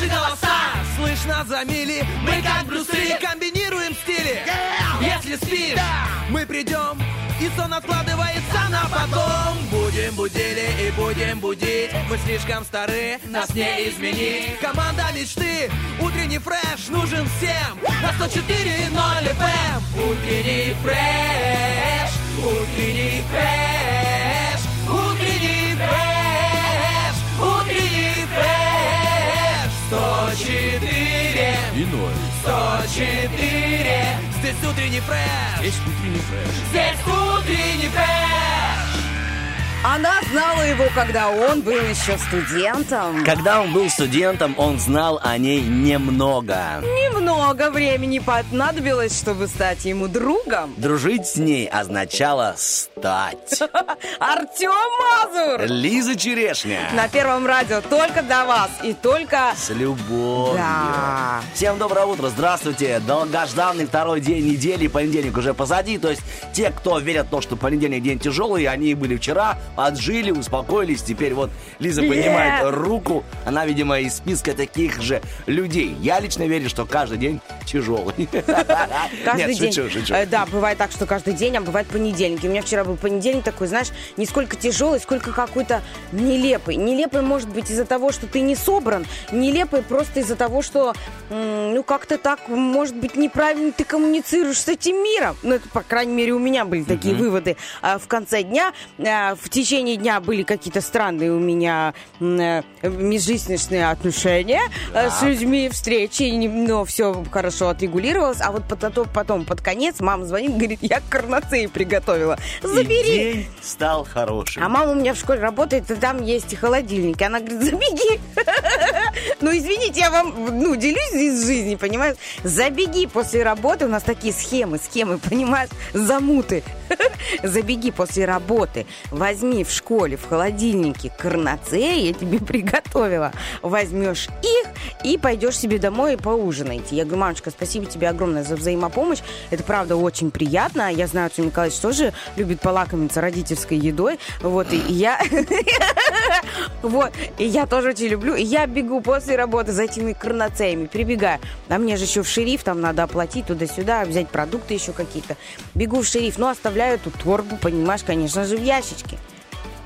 Наши голоса слышно за мили Мы как брусы комбинируем стили. Если спишь, мы придем и сон откладывается на потом. Будем будили и будем будить. Мы слишком стары, нас не изменить. Команда мечты, утренний фреш нужен всем. На 104.0 FM Утренний фреш, утренний фреш 104 И ноль. 104 Здесь утренний фреш Есть утренний фреш. Здесь утренний фреш Она знала его, когда он был еще студентом. Когда он был студентом, он знал о ней немного. Немного времени понадобилось, чтобы стать ему другом. Дружить с ней означало стать. Артем Мазур! Лиза Черешня. На Первом радио только для вас и только... С любовью. Да. Всем доброе утро, здравствуйте. Долгожданный второй день недели, понедельник уже позади. То есть те, кто верят в то, что понедельник день тяжелый, они были вчера, отжили, успокоились. Теперь вот Лиза поднимает Нет. руку. Она, видимо, из списка таких же людей. Я лично верю, что каждый день тяжелый. Каждый Нет, день. шучу, шучу. Э, Да, бывает так, что каждый день, а бывает понедельники. У меня вчера был понедельник такой, знаешь, не сколько тяжелый, сколько какой-то нелепый. Нелепый может быть из-за того, что ты не собран, нелепый просто из-за того, что, ну, как-то так, может быть, неправильно ты коммуницируешь с этим миром. Ну, это, по крайней мере, у меня были такие выводы. А в конце дня, а, в течение дня были какие-то странные у меня э, межличностные отношения э, с людьми, встречи, и но все хорошо отрегулировалось. А вот потом, потом под конец мама звонит, говорит, я карнацеи приготовила. И Забери. день стал хорошим. А мама у меня в школе работает, и там есть и холодильник. И она говорит, забеги. Ну, извините, я вам, ну, делюсь из жизни, понимаешь? Забеги после работы. У нас такие схемы, схемы, понимаешь? Замуты. Забеги после работы. Возьми в школе, в холодильнике карнацеи, я тебе приготовила. Возьмешь их и пойдешь себе домой и поужинаете. Я говорю, мамочка, спасибо тебе огромное за взаимопомощь. Это, правда, очень приятно. Я знаю, что Николаевич тоже любит полакомиться родительской едой. Вот, и я... Вот, и я тоже очень люблю. И я бегу после работы за этими карнацеями, прибегаю. А мне же еще в шериф, там надо оплатить туда-сюда, взять продукты еще какие-то. Бегу в шериф, но оставляю эту торбу, понимаешь, конечно же, в ящичке.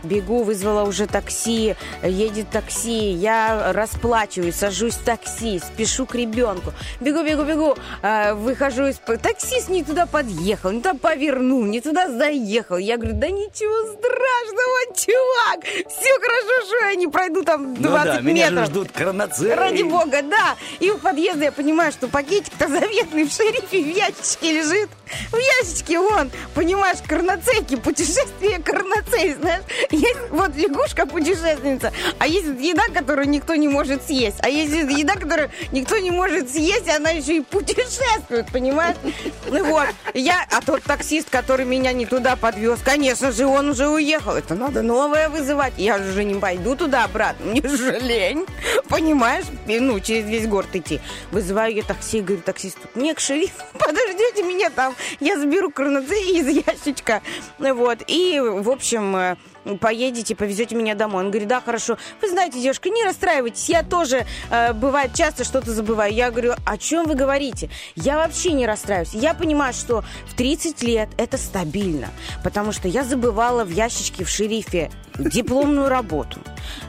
Бегу, вызвала уже такси, едет такси, я расплачиваюсь, сажусь в такси, спешу к ребенку. Бегу, бегу, бегу, э, выхожу из... Таксист не туда подъехал, не туда повернул, не туда заехал. Я говорю, да ничего страшного, чувак, все хорошо, что я не пройду там 20 Ну да, меня же метров. ждут коронацеи. Ради бога, да. И у подъезда я понимаю, что пакетик-то заветный в шерифе в ящичке лежит. В ящичке он, понимаешь, карнацейки, путешествие карнацей, знаешь. Есть вот лягушка-путешественница, а есть еда, которую никто не может съесть. А есть еда, которую никто не может съесть, и она еще и путешествует, понимаешь? Ну вот, я, а тот таксист, который меня не туда подвез, конечно же, он уже уехал. Это надо новое вызывать. Я же уже не пойду туда обратно, мне же лень, понимаешь? И, Ну, через весь город идти. Вызываю я такси, говорю, таксист, мне к шерифу, подождите меня там, я заберу карнацеи из ящичка. Вот, и, в общем, э, поедете, повезете меня домой. Он говорит, да, хорошо. Вы знаете, девушка, не расстраивайтесь, я тоже, э, бывает, часто что-то забываю. Я говорю, о чем вы говорите? Я вообще не расстраиваюсь. Я понимаю, что в 30 лет это стабильно, потому что я забывала в ящичке в шерифе дипломную работу,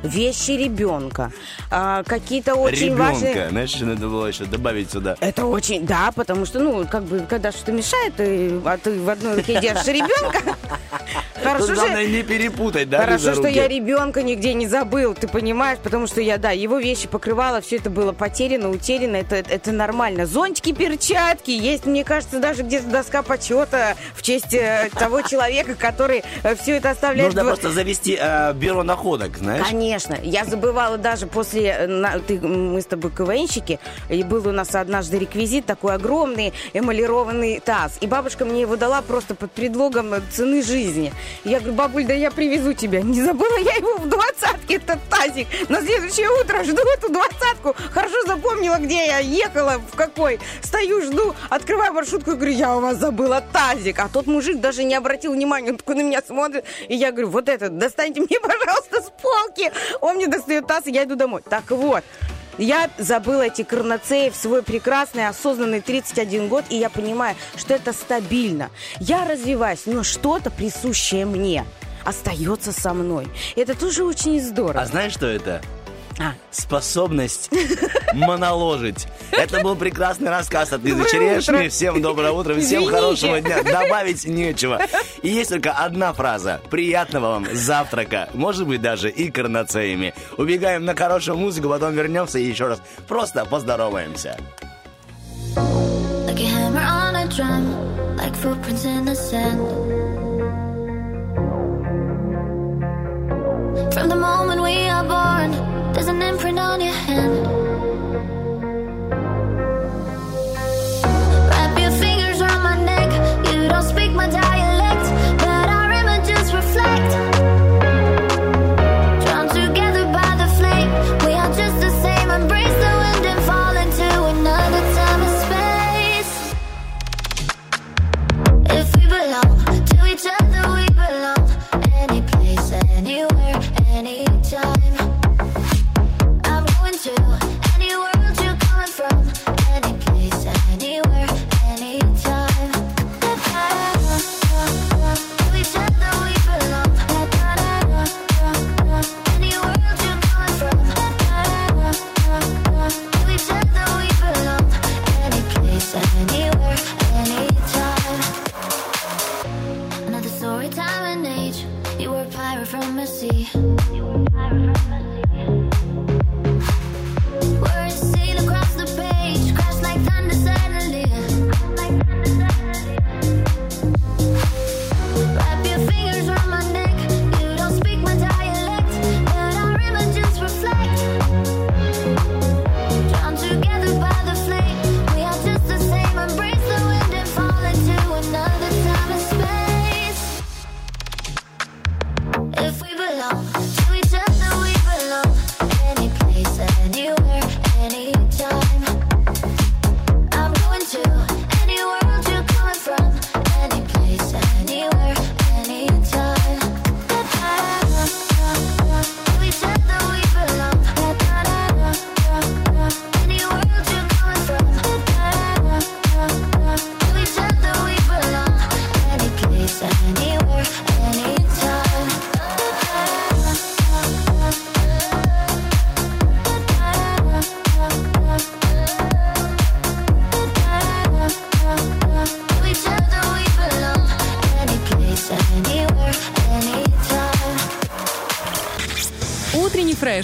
вещи ребенка, а, какие-то очень важные... Ребенка, знаешь, надо было еще добавить сюда. Это очень, да, потому что, ну, как бы, когда что-то мешает, и- а ты в одной руке держишь ребенка. Хорошо, главное не перепутать, да, Хорошо, что я ребенка нигде не забыл, ты понимаешь, потому что я, да, его вещи покрывала, все это было потеряно, утеряно, это, это нормально. Зонтики, перчатки, есть, мне кажется, даже где-то доска почета в честь э, того человека, который все это оставляет. Нужно просто завести э, бюро находок, знаешь? Конечно. Я забывала даже после... э, ты- мы с тобой КВНщики, и был у нас однажды реквизит, такой огромный эмалированный таз. И бабушка мне его дала просто под предлогом э, цены жизни. Я говорю, бабуль, да я привезу тебя. Не забыла я его в двадцатке, этот тазик. На следующее утро жду эту двадцатку. Хорошо запомнила, где я ехала, в какой. Стою, жду, открываю маршрутку и говорю, я у вас забыла тазик. А тот мужик даже не обратил внимания, он такой на меня смотрит. И я говорю, вот этот, достаньте мне, пожалуйста, с полки. Он мне достает таз, и я иду домой. Так вот, Я забыла эти карнацеи в свой прекрасный, осознанный 31 год, и я понимаю, что это стабильно. Я развиваюсь, но что-то присущее мне остается со мной. Это тоже очень здорово. А знаешь, что это? А. Способность моноложить. Это был прекрасный рассказ от Лизы Черешни. Всем доброе утро, всем Извините. хорошего дня. Добавить нечего. И есть только одна фраза. Приятного вам завтрака. Может быть, даже и карнацеями. Убегаем на хорошую музыку, потом вернемся и еще раз просто поздороваемся. Like a hammer on a drum, like footprints in the sand. From the moment we are born, there's an imprint on your hand. Wrap your fingers around my neck. You don't speak my dialect,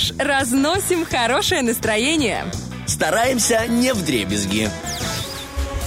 фреш. Разносим хорошее настроение. Стараемся не в дребезги.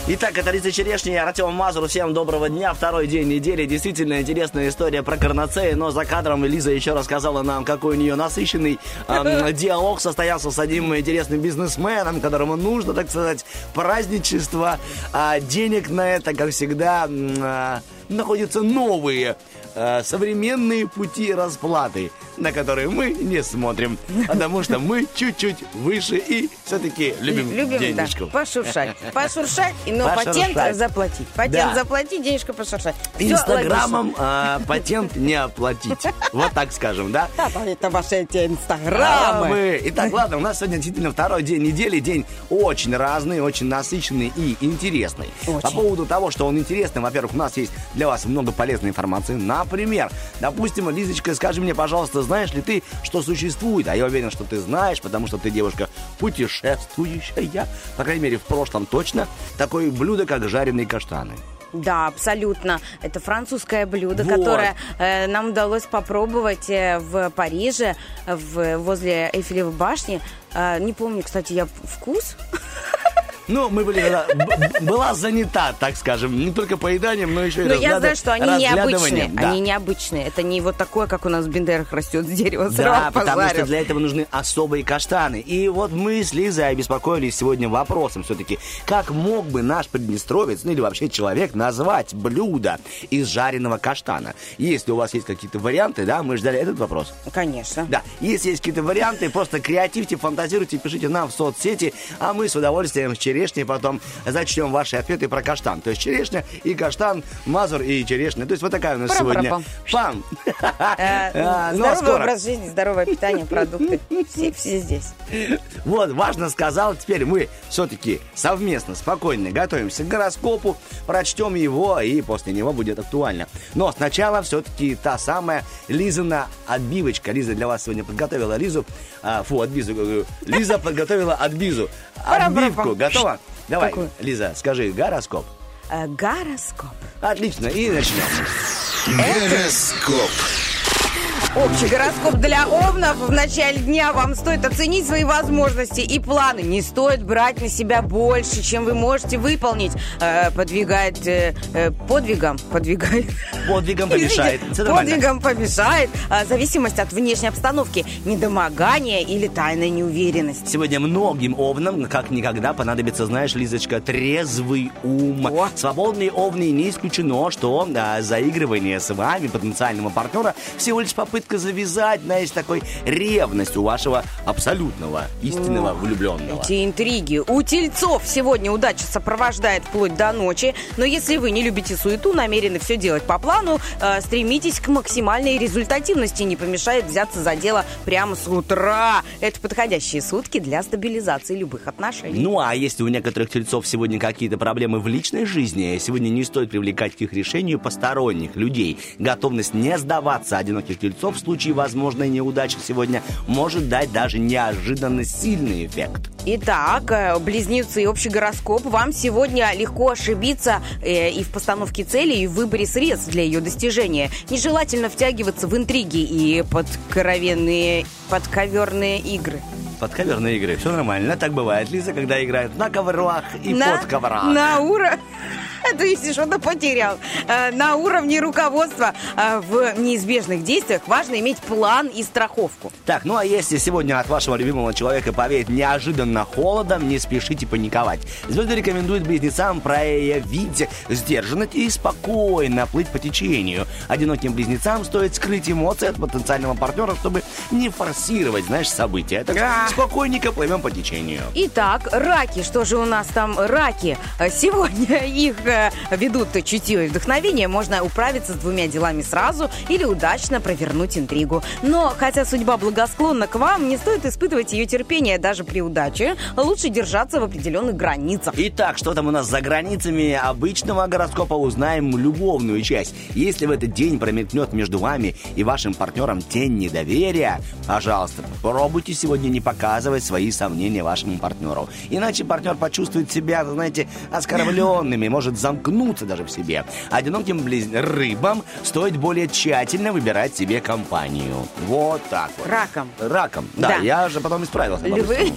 Итак, это Лиза Черешня и Артем Мазур. Всем доброго дня. Второй день недели. Действительно интересная история про карнацеи. Но за кадром Лиза еще рассказала нам, какой у нее насыщенный эм, диалог состоялся с одним интересным бизнесменом, которому нужно, так сказать, праздничество. А денег на это, как всегда, а, находятся новые э, современные пути расплаты, на которые мы не смотрим, потому что мы чуть-чуть выше и все-таки любим, Любим, денежку. да, пошуршать. Пошуршать, но Пошуршать. патент заплатить. Патент Да. заплатить, денежка пошуршать. Инстаграмом а, патент не оплатить. Вот так скажем, да? Да, это ваши эти А инстаграмы. мы- Итак, ладно, у нас сегодня действительно второй день недели, день очень разный, очень насыщенный и интересный. Очень. По поводу того, что он интересный, во-первых, у нас есть для вас много полезной информации. Например, допустим, Лизочка, скажи мне, пожалуйста, знаешь ли ты, что существует, а я уверен, что ты знаешь, потому что ты девушка путешествующая, по крайней мере, в прошлом точно, такое блюдо, как жареные каштаны. Да, абсолютно. Это французское блюдо, Вот. которое э, нам удалось попробовать э, в Париже, в, возле Эйфелевой башни. Э, не помню, кстати, я вкус. Ну, мы были тогда- б- была занята, так скажем, не только поеданием, но еще и Но я разгляда- знаю, что они необычные. Да. Они необычные. Это не вот такое, как у нас в Бендерах растет с дерева. Да, потому что позарил. для этого нужны особые каштаны. И вот мы с Лизой обеспокоились сегодня вопросом все-таки, как мог бы наш приднестровец, ну или вообще человек, назвать блюдо из жареного каштана? Если у вас есть какие-то варианты, да, мы ждали этот вопрос. Конечно. Да, если есть какие-то варианты, просто креативьте, фантазируйте, пишите нам в соцсети, а мы с удовольствием с черешней, потом зачтем ваши ответы про каштан. То есть черешня и каштан, мазур и черешня. То есть вот такая у нас сегодня. Пам! Э, ну, а Здоровый образ жизни, здоровое питание, продукты. Все, здесь. Вот, важно сказал, теперь мы все-таки совместно, спокойно готовимся к гороскопу, прочтем его, и после него будет актуально. Но сначала все-таки та самая Лизина отбивочка. Лиза для вас сегодня подготовила Лизу, а, фу, отбизу, говорю. Лиза подготовила отбизу. Отбивку, готова? Давай, Какую? Лиза, скажи гороскоп. Э, Гороскоп. Отлично, и начнем. Гороскоп. Общий гороскоп для овнов. В начале дня вам стоит оценить свои возможности и планы. Не стоит брать на себя больше, чем вы можете выполнить. Э, подвигает э, э, подвигом. Подвигает. Подвигом помешает. Подвигом помешает. Зависимость от внешней обстановки. Недомогание или тайная неуверенность. Сегодня многим овнам, как никогда, понадобится, знаешь, Лизочка, трезвый ум. О. Свободные овны не исключено, что а, заигрывание с вами, потенциального партнера, всего лишь попытка завязать, знаешь, такой ревность у вашего абсолютного, истинного влюбленного. Эти интриги. У тельцов сегодня удача сопровождает вплоть до ночи. Но если вы не любите суету, намерены все делать по плану, э, стремитесь к максимальной результативности. Не помешает взяться за дело прямо с утра. Это подходящие сутки для стабилизации любых отношений. Ну, а если у некоторых тельцов сегодня какие-то проблемы в личной жизни, сегодня не стоит привлекать к их решению посторонних людей. Готовность не сдаваться одиноких тельцов в случае возможной неудачи сегодня может дать даже неожиданно сильный эффект. Итак, э, близнецы, общий гороскоп. Вам сегодня легко ошибиться э, и в постановке цели, и в выборе средств для ее достижения. Нежелательно втягиваться в интриги и подкровенные, подковерные игры. Подковерные игры, все нормально. Так бывает, Лиза, когда играют на коврах и на, под коврах. На уровне... То есть что-то потерял. Э, На уровне руководства э, в неизбежных действиях важно иметь план и страховку. Так, ну а если сегодня от вашего любимого человека повеет неожиданно холодом, не спешите паниковать. Звезды рекомендуют близнецам проявить сдержанность и спокойно плыть по течению. Одиноким близнецам стоит скрыть эмоции от потенциального партнера, чтобы не форсировать, знаешь, события. Так А. спокойненько плывем по течению. Итак, раки. Что же у нас там раки? Э, Сегодня их э, ведут чутье и вдохновение. Можно управиться с двумя делами сразу или удачно провернуть интригу. Но, хотя судьба благосклонна к вам, не стоит испытывать ее терпение даже при удаче. Лучше держаться в определенных границах. Итак, что там у нас за границами обычного гороскопа, узнаем любовную часть. Если в этот день промелькнет между вами и вашим партнером тень недоверия, пожалуйста, попробуйте сегодня не показывать свои сомнения вашему партнеру. Иначе партнер почувствует себя, знаете, оскорбленным и может замкнуться даже в себе. Одиноким близ... рыбам стоит более тщательно выбирать себе компанию. Вот так вот. Раком. Раком. Да, Да. я же потом исправился. Львы.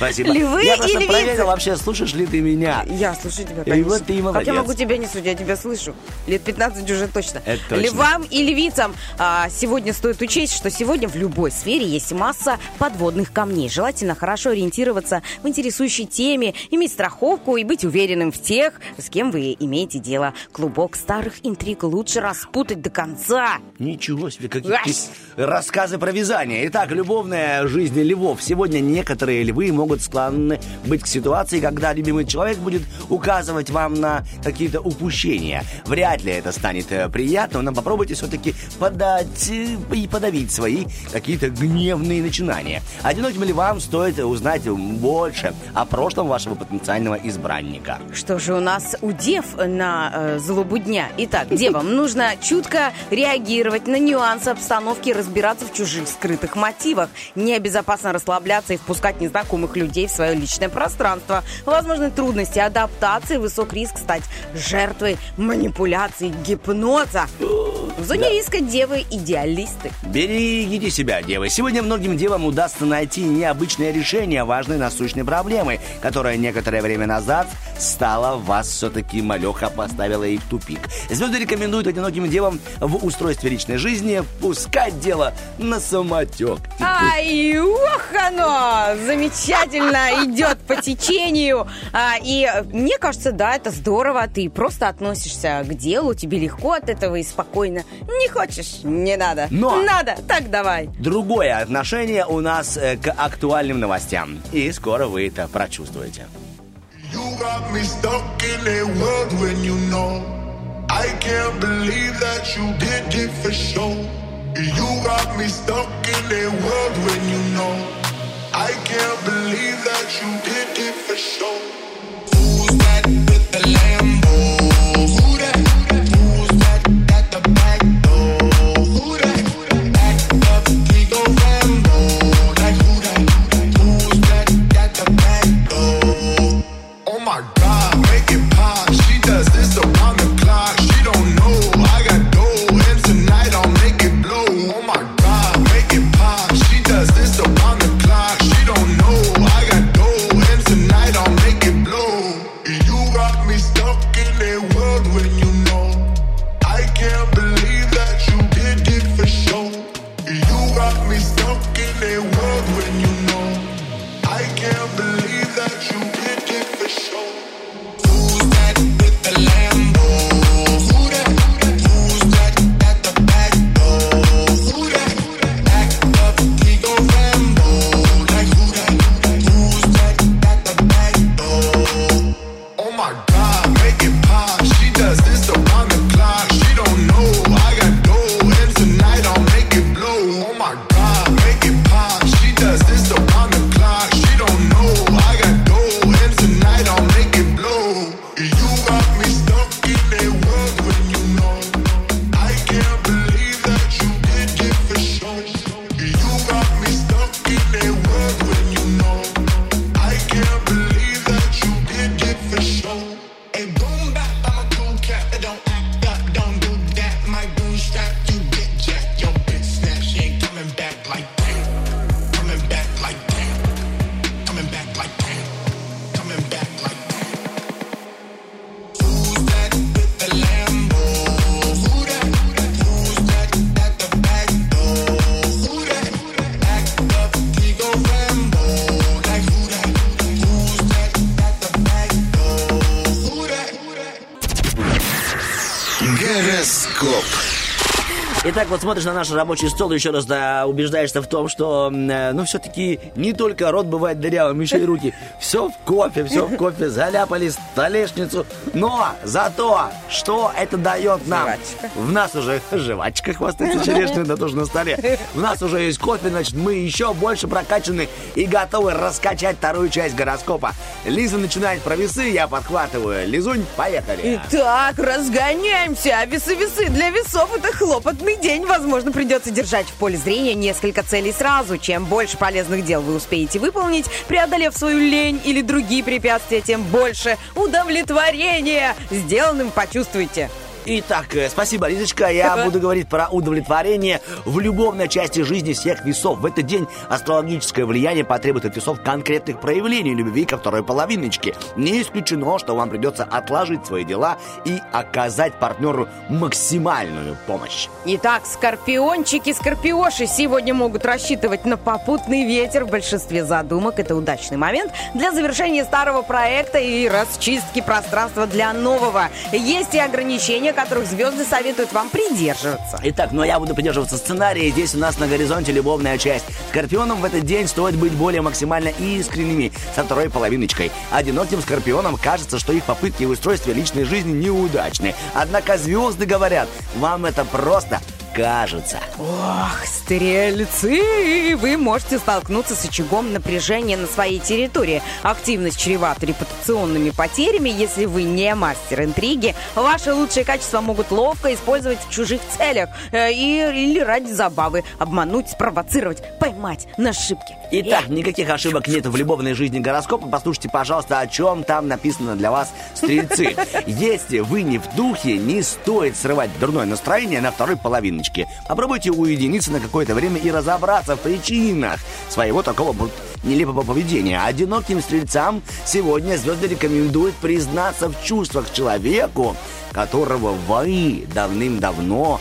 Спасибо. Львы я и просто львицы. проверил, вообще слушаешь ли ты меня. Я слушаю тебя, И конечно. вот ты и Как молодец. я могу тебя не слушать? Я тебя слышу. Лет 15 уже точно. Это точно. Львам и львицам а, сегодня стоит учесть, что сегодня в любой сфере есть масса подводных камней. Желательно хорошо ориентироваться в интересующей теме, иметь страховку и быть уверенным в тех, с кем вы имеете дело. Клубок старых интриг лучше распутать до конца. Ничего себе, какие рассказы про вязание. Итак, любовная жизнь львов. Сегодня некоторые львы могут склонны быть к ситуации, когда любимый человек будет указывать вам на какие-то упущения. Вряд ли это станет э, приятно, но попробуйте все-таки подать э, и подавить свои какие-то гневные начинания. Одиноким львам стоит узнать больше о прошлом вашего потенциального избранника. Что же у нас у дев на э, злобу дня? Итак, девам нужно чутко реагировать на нюансы обстановки, разбираться в чужих скрытых мотивах. Небезопасно расслабляться и впускать незнакомых людей в свое личное пространство. Возможны трудности адаптации, высок риск стать жертвой манипуляций, гипноза. В зоне риска девы идеалисты. Берегите себя, девы. Сегодня многим девам удастся найти необычное решение важной насущной проблемы, которая некоторое время назад стала вас все-таки малеха поставила их в тупик. Звезды рекомендуют одиноким девам в устройстве личной жизни пускать дело на самотек. Ай, ох оно! Замечательно идет по течению. А, и мне кажется, да, это здорово. Ты просто относишься к делу, тебе легко от этого и спокойно. Не хочешь? Не надо. Но- Надо? Так давай. Другое отношение у нас э, к актуальным новостям. И скоро вы это прочувствуете. got me stuck in a world when you know. I can't believe that you did it for sure. You got me stuck in a world when you know. I can't believe that you did it for sure. Who's that with the Lambo? Вот смотришь на наш рабочий стол и еще раз да, убеждаешься в том, что, э, ну, все-таки не только рот бывает дырявым, еще и руки. Все в кофе, все в кофе, заляпали столешницу. Но зато, что это дает нам? Жвачка. В нас уже жвачка хвастается черешня, да тоже на столе. В нас уже есть кофе, значит, мы еще больше прокачаны и готовы раскачать вторую часть гороскопа. Лиза начинает про весы, я подхватываю. Лизунь, поехали. Итак, разгоняемся. А весы-весы для весов это хлопотный день. Возможно, придется держать в поле зрения несколько целей сразу. Чем больше полезных дел вы успеете выполнить, преодолев свою лень или другие препятствия, тем больше удовлетворения сделанным почувствуете. Итак, э, спасибо, Лизочка. Я буду говорить про удовлетворение в любовной части жизни всех весов. В этот день астрологическое влияние потребует от весов конкретных проявлений любви ко второй половиночке. Не исключено, что вам придется отложить свои дела и оказать партнеру максимальную помощь. Итак, скорпиончики, скорпиоши сегодня могут рассчитывать на попутный ветер. В большинстве задумок это удачный момент для завершения старого проекта и расчистки пространства для нового. Есть и ограничения, которых звезды советуют вам придерживаться. Итак, ну а я буду придерживаться сценария. Здесь у нас на горизонте любовная часть. Скорпионам в этот день стоит быть более максимально искренними со второй половиночкой. Одиноким скорпионам кажется, что их попытки в устройстве личной жизни неудачны. Однако звезды говорят, вам это просто кажется. Ох, стрельцы! Вы можете столкнуться с очагом напряжения на своей территории. Активность чревата репутационными потерями. Если вы не мастер интриги, ваши лучшие качества могут ловко использовать в чужих целях э, и, или ради забавы. Обмануть, спровоцировать, поймать на ошибки. Итак, никаких ошибок нет в любовной жизни гороскопа. Послушайте, пожалуйста, о чем там написано для вас, стрельцы. Если вы не в духе, не стоит срывать дурное настроение на второй половиночке. Попробуйте уединиться на какое-то время и разобраться в причинах своего такого нелепого поведения. Одиноким стрельцам сегодня звезды рекомендуют признаться в чувствах человеку, которого вы давным-давно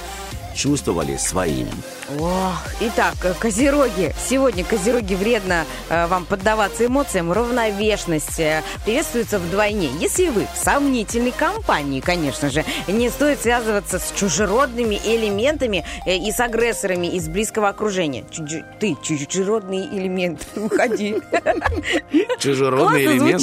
чувствовали своим. Ох, итак, э, козероги. Сегодня козероги вредно э, вам поддаваться эмоциям. Равновешность э, приветствуется вдвойне. Если вы в сомнительной компании, конечно же, не стоит связываться с чужеродными элементами э, и с агрессорами из близкого окружения. Чужи- Ты, чужеродный элемент, уходи. Чужеродный элемент.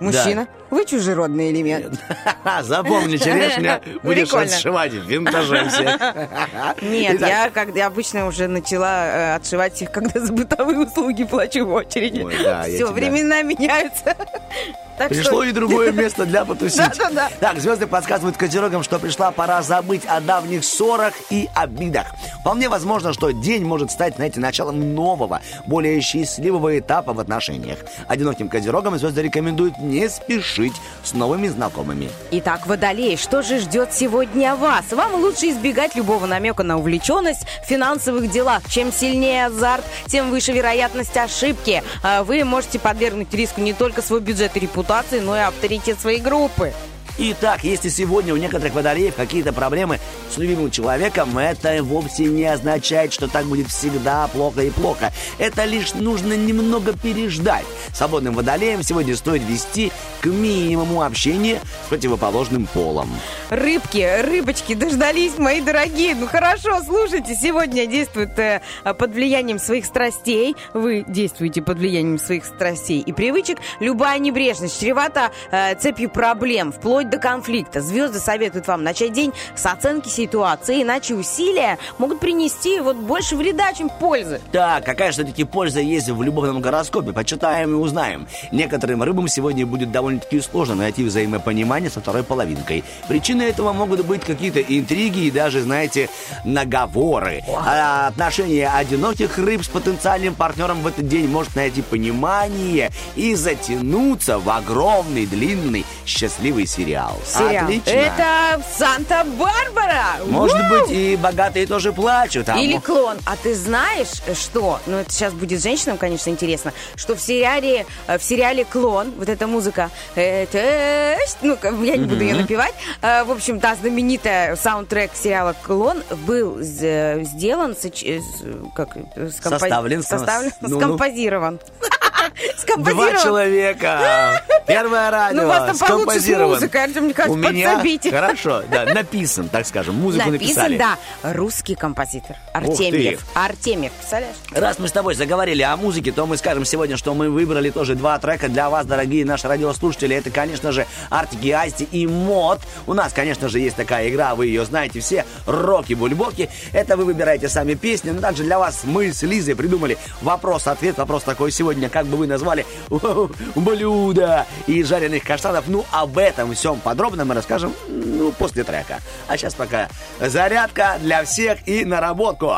Мужчина, Вы чужеродный элемент. Запомни, черешня будешь отшивать винтажем всех. Нет, я когда обычно уже начала э, отшивать их, когда за бытовые услуги плачу в очереди. Все, времена меняются. Так Пришло что- и другое место для потусить. Да-да-да. Так, звезды подсказывают козерогам, что пришла пора забыть о давних ссорах и обидах. Вполне возможно, что день может стать, знаете, началом нового, более счастливого этапа в отношениях. Одиноким козерогам звезды рекомендуют не спешить с новыми знакомыми. Итак, водолей, что же ждет сегодня вас? Вам лучше избегать любого намека на увлеченность в финансовых делах. Чем сильнее азарт, тем выше вероятность ошибки. А Вы можете подвергнуть риску не только свой бюджет и репутацию, но и авторитет своей группы. Итак, если сегодня у некоторых водолеев какие-то проблемы с любимым человеком, это вовсе не означает, что так будет всегда плохо и плохо. Это лишь нужно немного переждать. Свободным водолеем сегодня стоит вести к минимуму общения с противоположным полом. Рыбки, рыбочки, дождались, мои дорогие. Ну хорошо, слушайте, сегодня действует э, под влиянием своих страстей. Вы действуете под влиянием своих страстей и привычек. Любая небрежность чревата э, цепью проблем, вплоть до конфликта. Звезды советуют вам начать день с оценки ситуации, иначе усилия могут принести вот больше вреда, чем пользы. Так, какая же все-таки польза есть в любовном гороскопе? Почитаем и узнаем. Некоторым рыбам сегодня будет довольно-таки сложно найти взаимопонимание со второй половинкой. Причиной этого могут быть какие-то интриги и даже, знаете, наговоры. А отношение одиноких рыб с потенциальным партнером в этот день может найти понимание и затянуться в огромный, длинный, счастливый сериал. Сериал. Отлично. Это Санта-Барбара! Может Вау! быть, и богатые тоже плачут. а Или клон. А ты знаешь, что? Ну, это сейчас будет женщинам, конечно, интересно, что в сериале, э, в сериале клон, вот эта музыка, это, ну, как- я не буду ее напевать. Э, В общем, та знаменитая саундтрек сериала Клон был сделан, э, как, э, скомпо- Составлен, составлен, ну-ну. скомпозирован. Два человека. Первое радио. Ну, у вас там получше с музыкой, Артем, кажется, У меня подсобите. хорошо, да, написан, так скажем, музыку Написан, написали. да, русский композитор. Артемьев. Артемьев, представляешь? Раз мы с тобой заговорили о музыке, то мы скажем сегодня, что мы выбрали тоже два трека для вас, дорогие наши радиослушатели. Это, конечно же, Артики Асти и Мод. У нас, конечно же, есть такая игра, вы ее знаете все, Роки-Бульбоки. Это вы выбираете сами песни. Но также для вас мы с Лизой придумали вопрос-ответ. Вопрос такой сегодня, как бы вы назвали блюдо из жареных каштанов. Ну, об этом всем подробно мы расскажем ну, после трека. А сейчас пока зарядка для всех и наработку.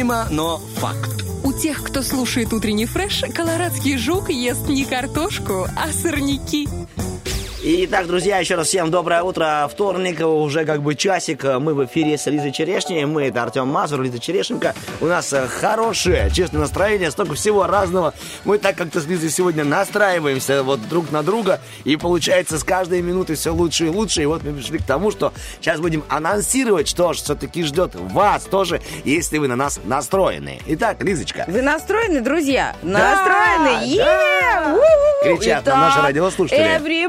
Необъяснимо, но факт. У тех, кто слушает утренний фреш, колорадский жук ест не картошку, а сорняки. Итак, друзья, еще раз всем доброе утро. Вторник, уже как бы часик. Мы в эфире с Лизой Черешней. Мы, это Артем Мазур, Лиза Черешенко. У нас э, хорошее, честное настроение, столько всего разного. Мы так как-то с Лизой сегодня настраиваемся вот друг на друга. И получается с каждой минуты все лучше и лучше. И вот мы пришли к тому, что сейчас будем анонсировать, что же все-таки ждет вас тоже, если вы на нас настроены. Итак, Лизочка. Вы настроены, друзья? Настроены? Е! да. У-у-у! Кричат нам наши Итак, радиослушатели.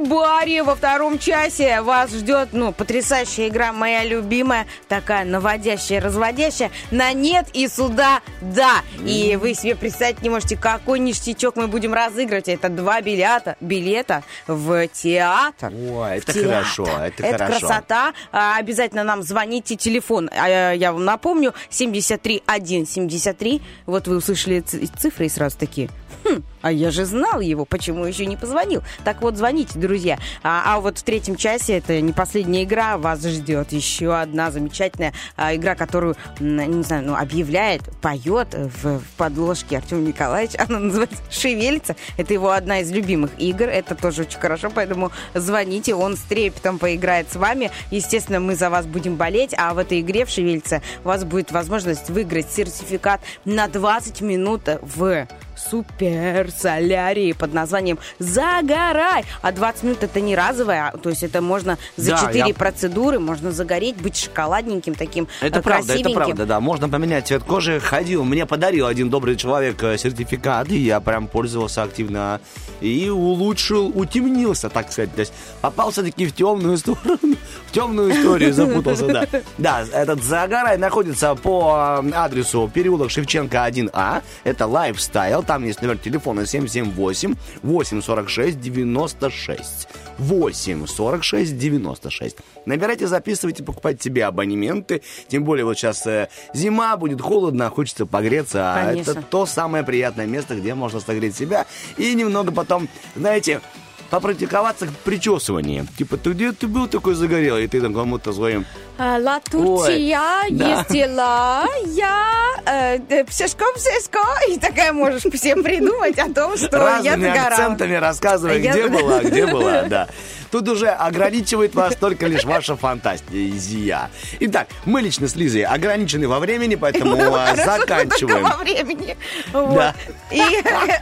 Everybody во втором часе вас ждет, ну, потрясающая игра, моя любимая, такая наводящая, разводящая, на нет и сюда да. И вы себе представить не можете, какой ништячок мы будем разыгрывать. Это два билета, билета в театр. Ой, это театр. хорошо, это Это хорошо. красота. А, Обязательно нам звоните. Телефон, а, я- вам напомню, 73173. Вот вы услышали цифры и сразу такие, хм, а я же знал его, почему еще не позвонил? Так вот, звоните, друзья. А, а вот в третьем часе, это не последняя игра, вас ждет еще одна замечательная а, игра, которую, не знаю, ну, объявляет, поет в, в подложке Артем Николаевич. Она называется «Шевелится». Это его одна из любимых игр. Это тоже очень хорошо, поэтому звоните, он с трепетом поиграет с вами. Естественно, мы за вас будем болеть, а в этой игре в «Шевелится» у вас будет возможность выиграть сертификат на 20 минут в супер солярии под названием «Загорай». А 20 минут это не разовое, а, то есть это можно за Да, 4 я- процедуры, можно загореть, быть шоколадненьким таким, Это э, правда, это правда, да. Можно поменять цвет кожи. Ходил, мне подарил один добрый человек э, сертификат, и я прям пользовался активно. И улучшил, утемнился, так сказать. То есть попался таки в темную сторону, в темную историю запутался, да. Да, этот Загорай находится по э, адресу переулок Шевченко 1А. Это лайфстайл. Там есть номер телефона 778 846 96. 8 46 96. Набирайте, записывайте, покупайте себе абонементы. Тем более вот сейчас э, зима, будет холодно, хочется погреться. А Конечно. это то самое приятное место, где можно согреть себя. И немного потом, знаете, попрактиковаться в причесывании. Типа, ты где ты был такой загорелый? И ты там кому-то своим... А, Ла Турция, да. есть дела, я э, э, псешком псешко, и такая можешь всем придумать о том, что я загорала. акцентами рассказывай, Я- где была, где была, да. Тут уже ограничивает вас только лишь ваша фантазия. Итак, мы лично с Лизой ограничены во времени, поэтому а, Хорошо, заканчиваем. во времени. Да. И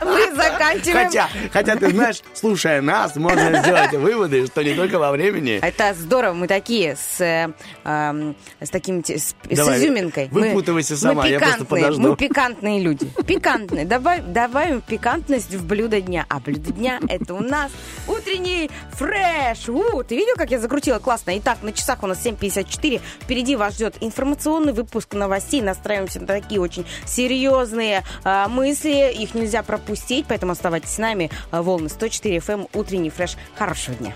мы заканчиваем. Хотя, хотя, ты знаешь, слушая нас, можно сделать выводы, что не только во времени. Это здорово, мы такие с, э, эм, с таким с, с Давай, изюминкой. Мы- выпутывайся мы сама, я просто подожду. Мы пикантные люди. Пикантные. Добавь, добавим пикантность в блюдо дня. А блюдо дня это у нас утренний фреш. У, ты видел, как я закрутила? Классно. Итак, на часах у нас 7.54. Впереди вас ждет информационный выпуск новостей. Настраиваемся на такие очень серьезные а, мысли. Их нельзя пропустить, поэтому оставайтесь с нами. А, Волны 104 FM, утренний фреш. Хорошего дня.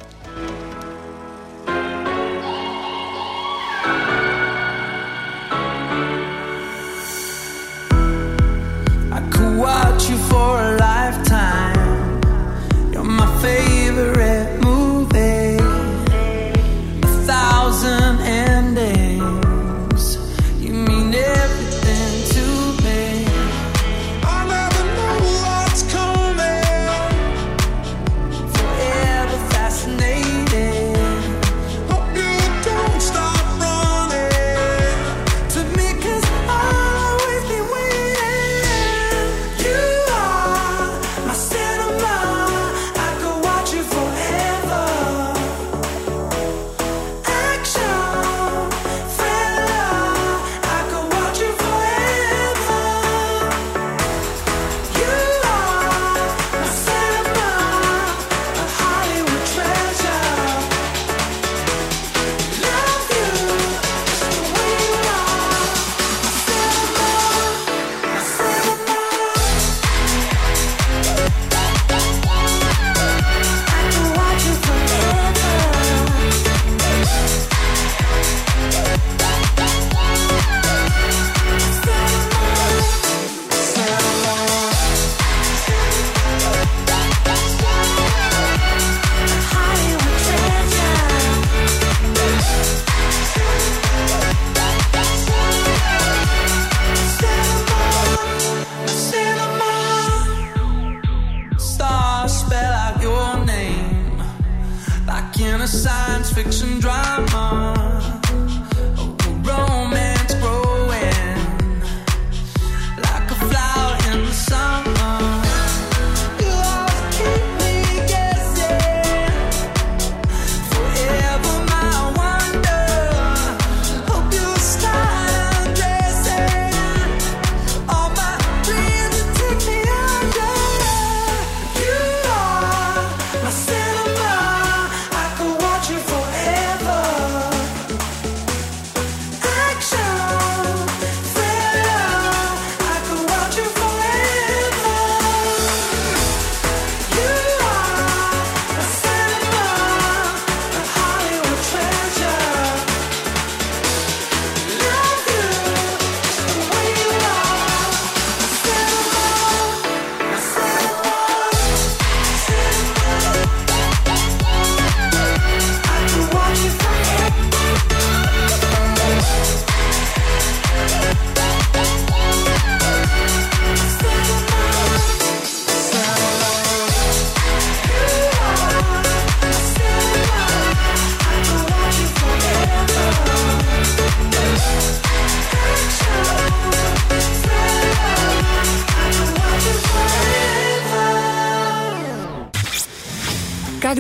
Watch you for a lifetime. You're my favorite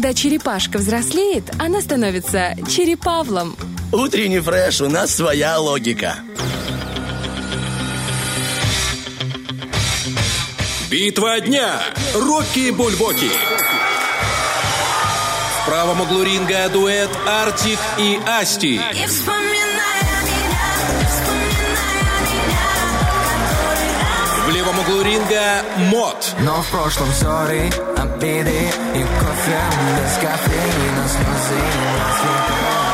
Когда черепашка взрослеет, она становится черепавлом. Утренний фреш, у нас своя логика. Битва дня. Рокки Бульбоки. В правом углу ринга дуэт Артик и Асти. В левом углу ринга Мод. Но в прошлом ссоры, обиды и кофе без кофеина, слезы на цветах.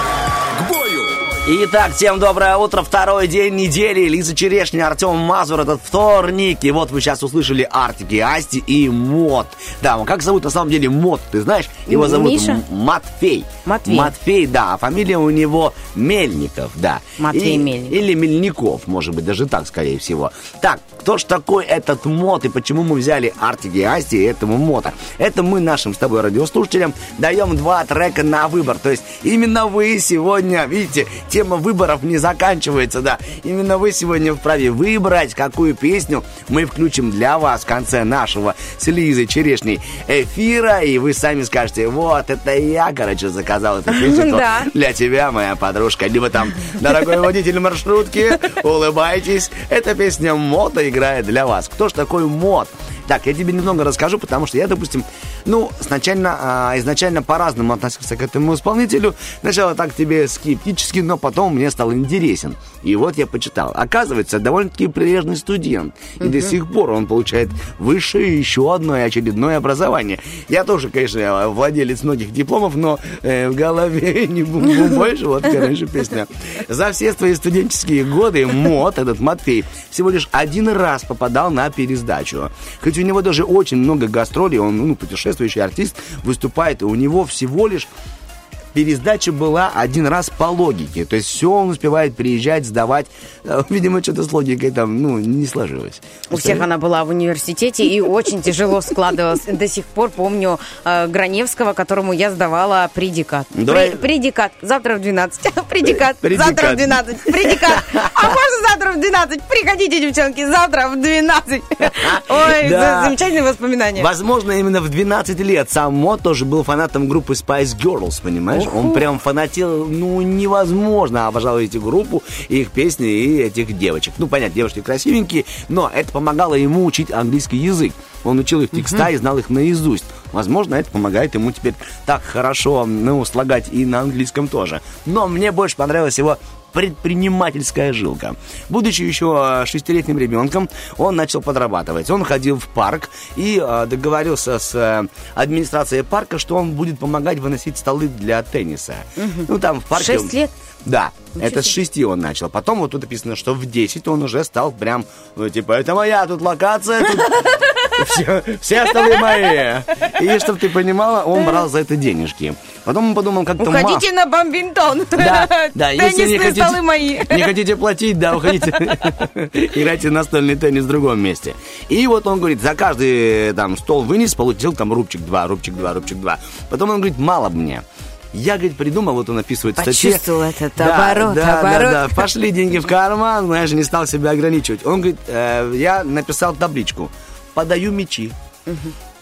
Итак, всем доброе утро, второй день недели. Лиза Черешня, Артем Мазур, этот вторник. И вот вы сейчас услышали Артики, Асти и Мод. Да, как зовут на самом деле Мод, ты знаешь? Его зовут Миша? Матфей. Матвей. Матфей, да. А фамилия у него Мельников, да. Матвей И- Мельников. Или Мельников, может быть, даже так, скорее всего. Так, кто ж такой этот Мод и почему мы взяли Артики и Асти и этому Мота? Это мы нашим с тобой радиослушателям даем два трека на выбор. То есть именно вы сегодня, видите, тема выборов не заканчивается, да. Именно вы сегодня вправе выбрать, какую песню мы включим для вас в конце нашего с Лизой Черешней эфира. И вы сами скажете, вот, это я, короче, заказал эту песню. Да. Для тебя, моя подружка. Либо там, дорогой водитель маршрутки, улыбайтесь. Эта песня Мота играет для вас. Кто ж такой Мот? Так, я тебе немного расскажу, потому что я, допустим, ну, сначала, а, изначально по-разному относился к этому исполнителю. Сначала так тебе скептически, но потом мне стал интересен. И вот я почитал. Оказывается, довольно-таки прилежный студент. И до сих пор он получает высшее еще одно и очередное образование. Я тоже, конечно, владелец многих дипломов, но э, в голове не бум-бум больше. Вот, короче, песня. За все свои студенческие годы Мот, этот Матфей, всего лишь один раз попадал на пересдачу. Хоть у него даже очень много гастролей, он ну, путешествующий артист, выступает, и у него всего лишь пересдача была один раз по логике. То есть все он успевает приезжать, сдавать. Э, Видимо, что-то с логикой там, ну, не сложилось. У всех она была в университете и очень тяжело складывалась. До сих пор помню э, Граневского, которому я сдавала предикат. Пре- предикат. Завтра в 12. Предикат. Предикат. Завтра в 12. Предикат. А можно завтра в 12? Приходите, девчонки, завтра в 12. Ой, замечательные воспоминания. Возможно, именно в 12 лет сам Мот тоже был фанатом группы Spice Girls, понимаешь? Он прям фанател, ну, невозможно обожал эти группу, их песни и этих девочек. Ну, понятно, девушки красивенькие, но это помогало ему учить английский язык. Он учил их текста и знал их наизусть. Возможно, это помогает ему теперь так хорошо, ну, слагать и на английском тоже. Но мне больше понравилась его предпринимательская жилка. Будучи еще э, шестилетним ребенком, он начал подрабатывать. Он ходил в парк и э, договорился с э, администрацией парка, что он будет помогать выносить столы для тенниса. Ну, там в парке... Шесть лет? Да, это с 6 он начал. Потом вот тут написано, что в 10 он уже стал прям, ну, типа, это моя тут локация, тут все, все столы мои. И, чтобы ты понимала, он брал за это денежки. Потом он подумал, как-то Уходите на бомбинтон. да, да, если не Теннисные хотите, столы мои. не хотите платить, да, уходите, играйте настольный теннис в другом месте. И вот он говорит, за каждый там стол вынес, получил там рубчик два, рубчик два, рубчик два. Потом он говорит, мало мне. Я, говорит, придумал, вот он описывает в статье. Почувствовал этот Да, оборот, да, оборот. Да, да, пошли деньги в карман, знаешь, не стал себя ограничивать. Он говорит, «Э, я написал табличку, подаю мячи.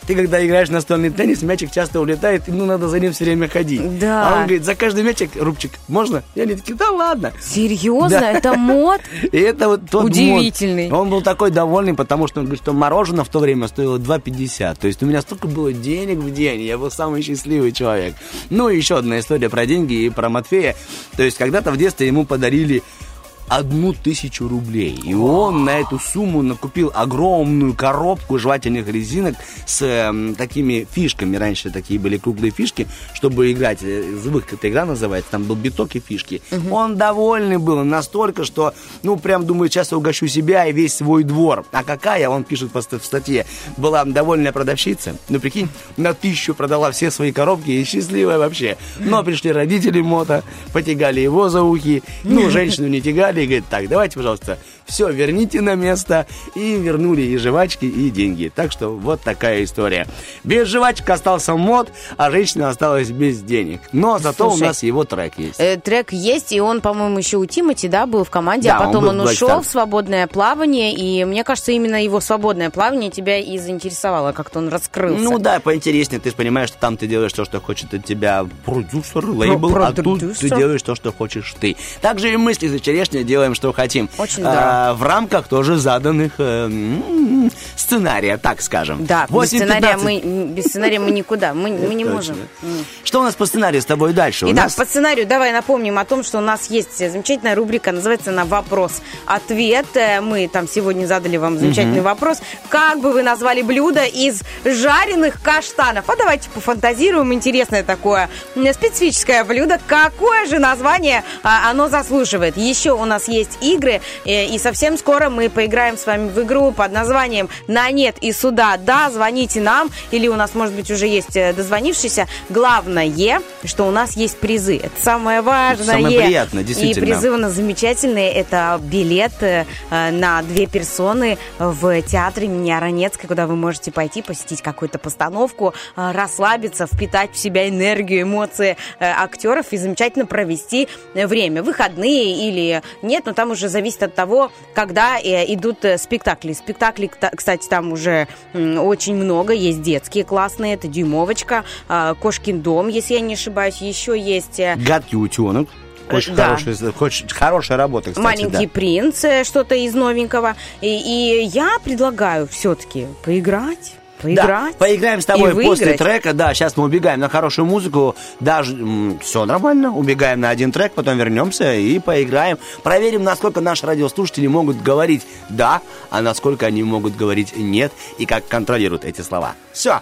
Ты когда играешь в настольный теннис, мячик часто улетает, и ну надо за ним все время ходить. Да. А он говорит, за каждый мячик рубчик можно? И они такие, да ладно. Серьезно? Да. Это мод? И это вот тот Удивительный. мод. Он был такой довольный, потому что он говорит, что мороженое в то время стоило 2,50. То есть у меня столько было денег в день, я был самый счастливый человек. Ну и еще одна история про деньги и про Матфея. То есть когда-то в детстве ему подарили одну тысячу рублей. И он на эту сумму накупил огромную коробку жевательных резинок с эм, такими фишками. Раньше такие были круглые фишки, чтобы играть. э, Забыл, как эта игра называется. Там был биток и фишки. Он довольный был настолько, что, ну, прям думаю, сейчас я угощу себя и весь свой двор. А какая, он пишет в статье, была довольная продавщица. Ну, прикинь, на тысячу продала все свои коробки и счастливая вообще. Но пришли родители Мота, потягали его за ухи. Ну, женщину не тягали, и говорит, так, давайте, пожалуйста, все верните на место. И вернули и жвачки, и деньги. Так что вот такая история. Без жвачек остался мод, а женщина осталась без денег. Но зато Слушай, у нас его трек есть. Э, трек есть, и он, по-моему, еще у Тимати, да, был в команде, Да, а потом он он, ушел в свободное плавание, и мне кажется, именно его свободное плавание тебя и заинтересовало, как-то он раскрылся. Ну да, поинтереснее. Ты же понимаешь, что там ты делаешь то, что хочет от тебя продюсер, лейбл, а тут ты делаешь то, что хочешь ты. Также и мы с Лизой Черешней делаем, что хотим. Очень А, В рамках тоже заданных э, сценария, так скажем. Да, без 8:15. сценария, мы, без сценария мы никуда, мы, мы не можем. Что у нас по сценарию с тобой дальше? Итак, нас по сценарию давай напомним о том, что у нас есть замечательная рубрика, называется она «Вопрос-ответ». Э, Мы там сегодня задали вам замечательный вопрос. Как бы вы назвали блюдо из жареных каштанов? А давайте пофантазируем. Интересное такое специфическое блюдо. Какое же название а, оно заслуживает? Еще у нас есть игры, э, и совсем скоро мы поиграем с вами в игру под названием «На нет и сюда». Да, звоните нам, или у нас, может быть, уже есть э, дозвонившийся. Главное, что у нас есть призы. Это самое важное. Самое приятное, действительно. И призы у нас замечательные. Это билет э, на две персоны в театре имени Аронецкой, куда вы можете пойти, посетить какую-то постановку, э, расслабиться, впитать в себя энергию, эмоции актеров и замечательно провести время. Выходные или нет, но там уже зависит от того, когда э, идут э, спектакли. Спектаклей, кта- кстати, там уже очень много. Есть детские классные, это «Дюймовочка», э, «Кошкин дом», если я не ошибаюсь. Еще есть... э, гадкий утенок. Очень, Да. хорошая, очень хорошая работа, кстати. Маленький да. принц, что-то из новенького. И, и я предлагаю все-таки поиграть. Поиграть. Да, поиграем с тобой после трека. Да, сейчас мы убегаем на хорошую музыку. Даже все нормально. Убегаем на один трек, потом вернемся и поиграем. Проверим, насколько наши радиослушатели могут говорить «да», а насколько они могут говорить «нет», и как контролируют эти слова. Все.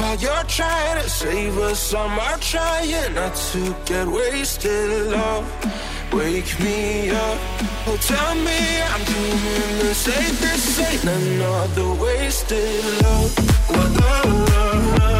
While you're trying to save us, I'm trying not to get wasted. Love, wake me up. Oh, tell me I'm doing the safest. Ain't another wasted love. La, la, la,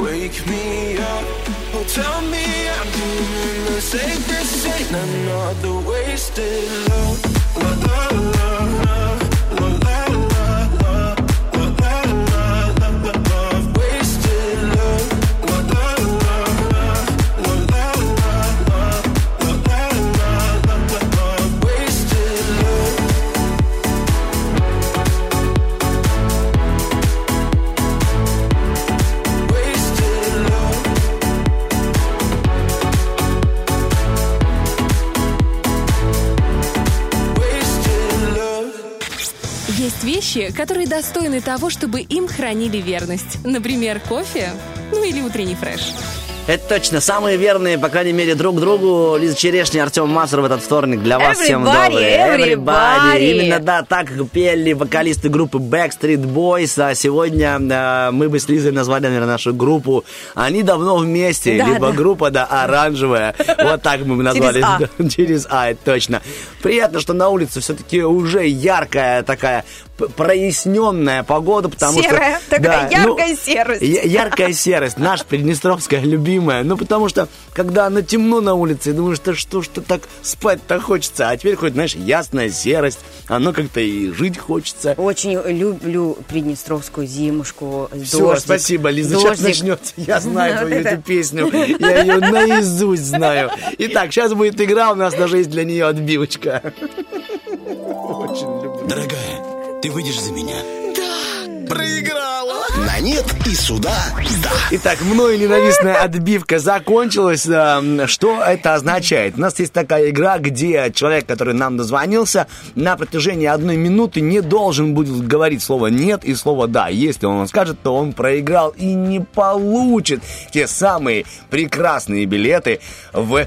wake me up. Oh, tell me I'm doing the safest. Ain't another wasted love. La, la, la, la, вещи, которые достойны того, чтобы им хранили верность. Например, кофе, ну или утренний фреш. Это точно. Самые верные, по крайней мере, друг другу. Лиза Черешня, Артем в этот вторник. Для вас всем Everybody, добрый. everybody. Именно, да, так пели вокалисты группы Backstreet Boys. А сегодня э, мы бы с Лизой назвали, наверное, нашу группу. Они давно вместе. Да, либо да. группа, да, оранжевая. Вот так мы бы назвали. Через А, это точно. Приятно, что на улице все-таки уже яркая такая проясненная погода, потому Серая, что... такая да, ну, яркая серость. я- яркая серость. Наша приднестровская любимая любимая. Ну, потому что, когда на темно на улице, думаешь, да что ж-то так спать-то хочется. А теперь хоть, знаешь, ясная серость, оно как-то и жить хочется. Очень люблю Приднестровскую зимушку. Все, дождик. спасибо, Лиза, сейчас Дождик. начнется. Я знаю твою эту песню. Я ее наизусть знаю. Итак, сейчас будет игра, у нас даже есть для нее отбивочка. Очень люблю. Дорогая, ты выйдешь за меня? Да. Проиграла. На нет и сюда да. Итак, мною ненавистная отбивка закончилась. Эм, Что это означает? У нас есть такая игра, где человек, который нам дозвонился, на протяжении одной минуты не должен будет говорить слово «нет» и слово «да». Если он скажет, то он проиграл и не получит те самые прекрасные билеты в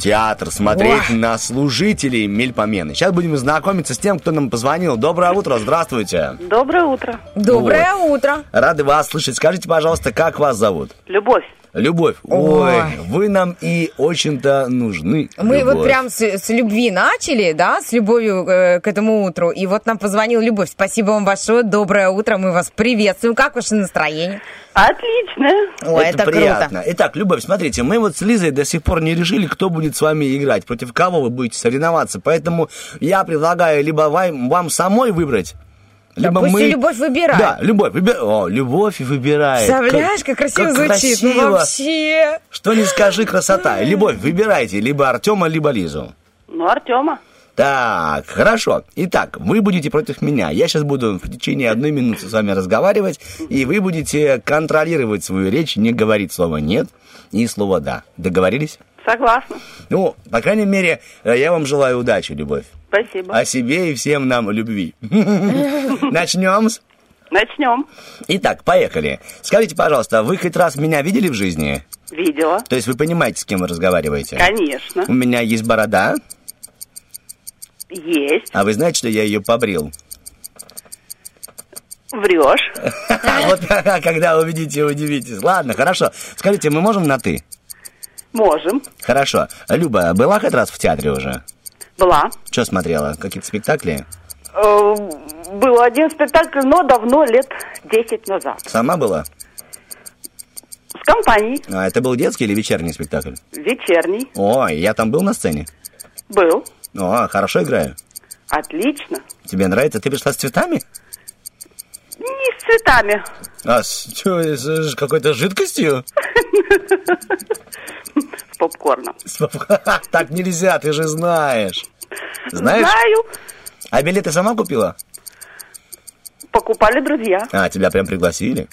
театр, смотреть Ой. на служителей Мельпомены. Сейчас будем знакомиться с тем, кто нам позвонил. Доброе утро, здравствуйте. Доброе утро. Доброе утро. Рады вас слышать. Скажите, пожалуйста, как вас зовут? Любовь. Любовь. Ой. Ой, вы нам и очень-то нужны. Мы Любовь. вот прям с, с любви начали, да, с любовью э, к этому утру. И вот нам позвонил Любовь. Спасибо вам большое. Доброе утро. Мы вас приветствуем. Как ваше настроение? Отлично. Ой, это, приятно. круто. Итак, Любовь, смотрите, мы вот с Лизой до сих пор не решили, кто будет с вами играть, против кого вы будете соревноваться. Поэтому я предлагаю либо вам, вам самой выбрать, либо пусть мы... и Любовь выбирает. Да, Любовь, выбир... О, Любовь выбирает. Представляешь, как красиво как звучит. Ну красиво. вообще. Что не скажи, красота. Любовь, выбирайте либо Артема, либо Лизу. Ну, Артема. Так, хорошо. Итак, вы будете против меня. Я сейчас буду в течение одной минуты с вами разговаривать, и вы будете контролировать свою речь, не говорить слово «нет» и слово «да». Договорились? Согласна. Ну, по крайней мере, э, я вам желаю удачи, Любовь. Спасибо. О себе и всем нам любви. Начнем. Начнем. Итак, поехали. Скажите, пожалуйста, вы хоть раз меня видели в жизни? Видела. То есть вы понимаете, с кем вы разговариваете? Конечно. У меня есть борода, Есть. а вы знаете, что я ее побрил? Врешь. А вот когда увидите, удивитесь. Ладно, хорошо. Скажите, мы можем на «ты»? Можем. Хорошо. Люба, была хоть раз в театре уже? Была. Что смотрела? Какие-то спектакли? Э, Был один спектакль, но давно, лет 10 назад. Сама была? С компанией. А это был детский или вечерний спектакль? Вечерний. О, я там был на сцене? Был. О, хорошо играю. Отлично. Тебе нравится? Ты пришла с цветами? Не с цветами. А с, чё, с, с какой-то жидкостью? С попкорном. Так нельзя, ты же знаешь. Знаешь? Знаю. А билеты сама купила? Покупали друзья. А, тебя прям пригласили?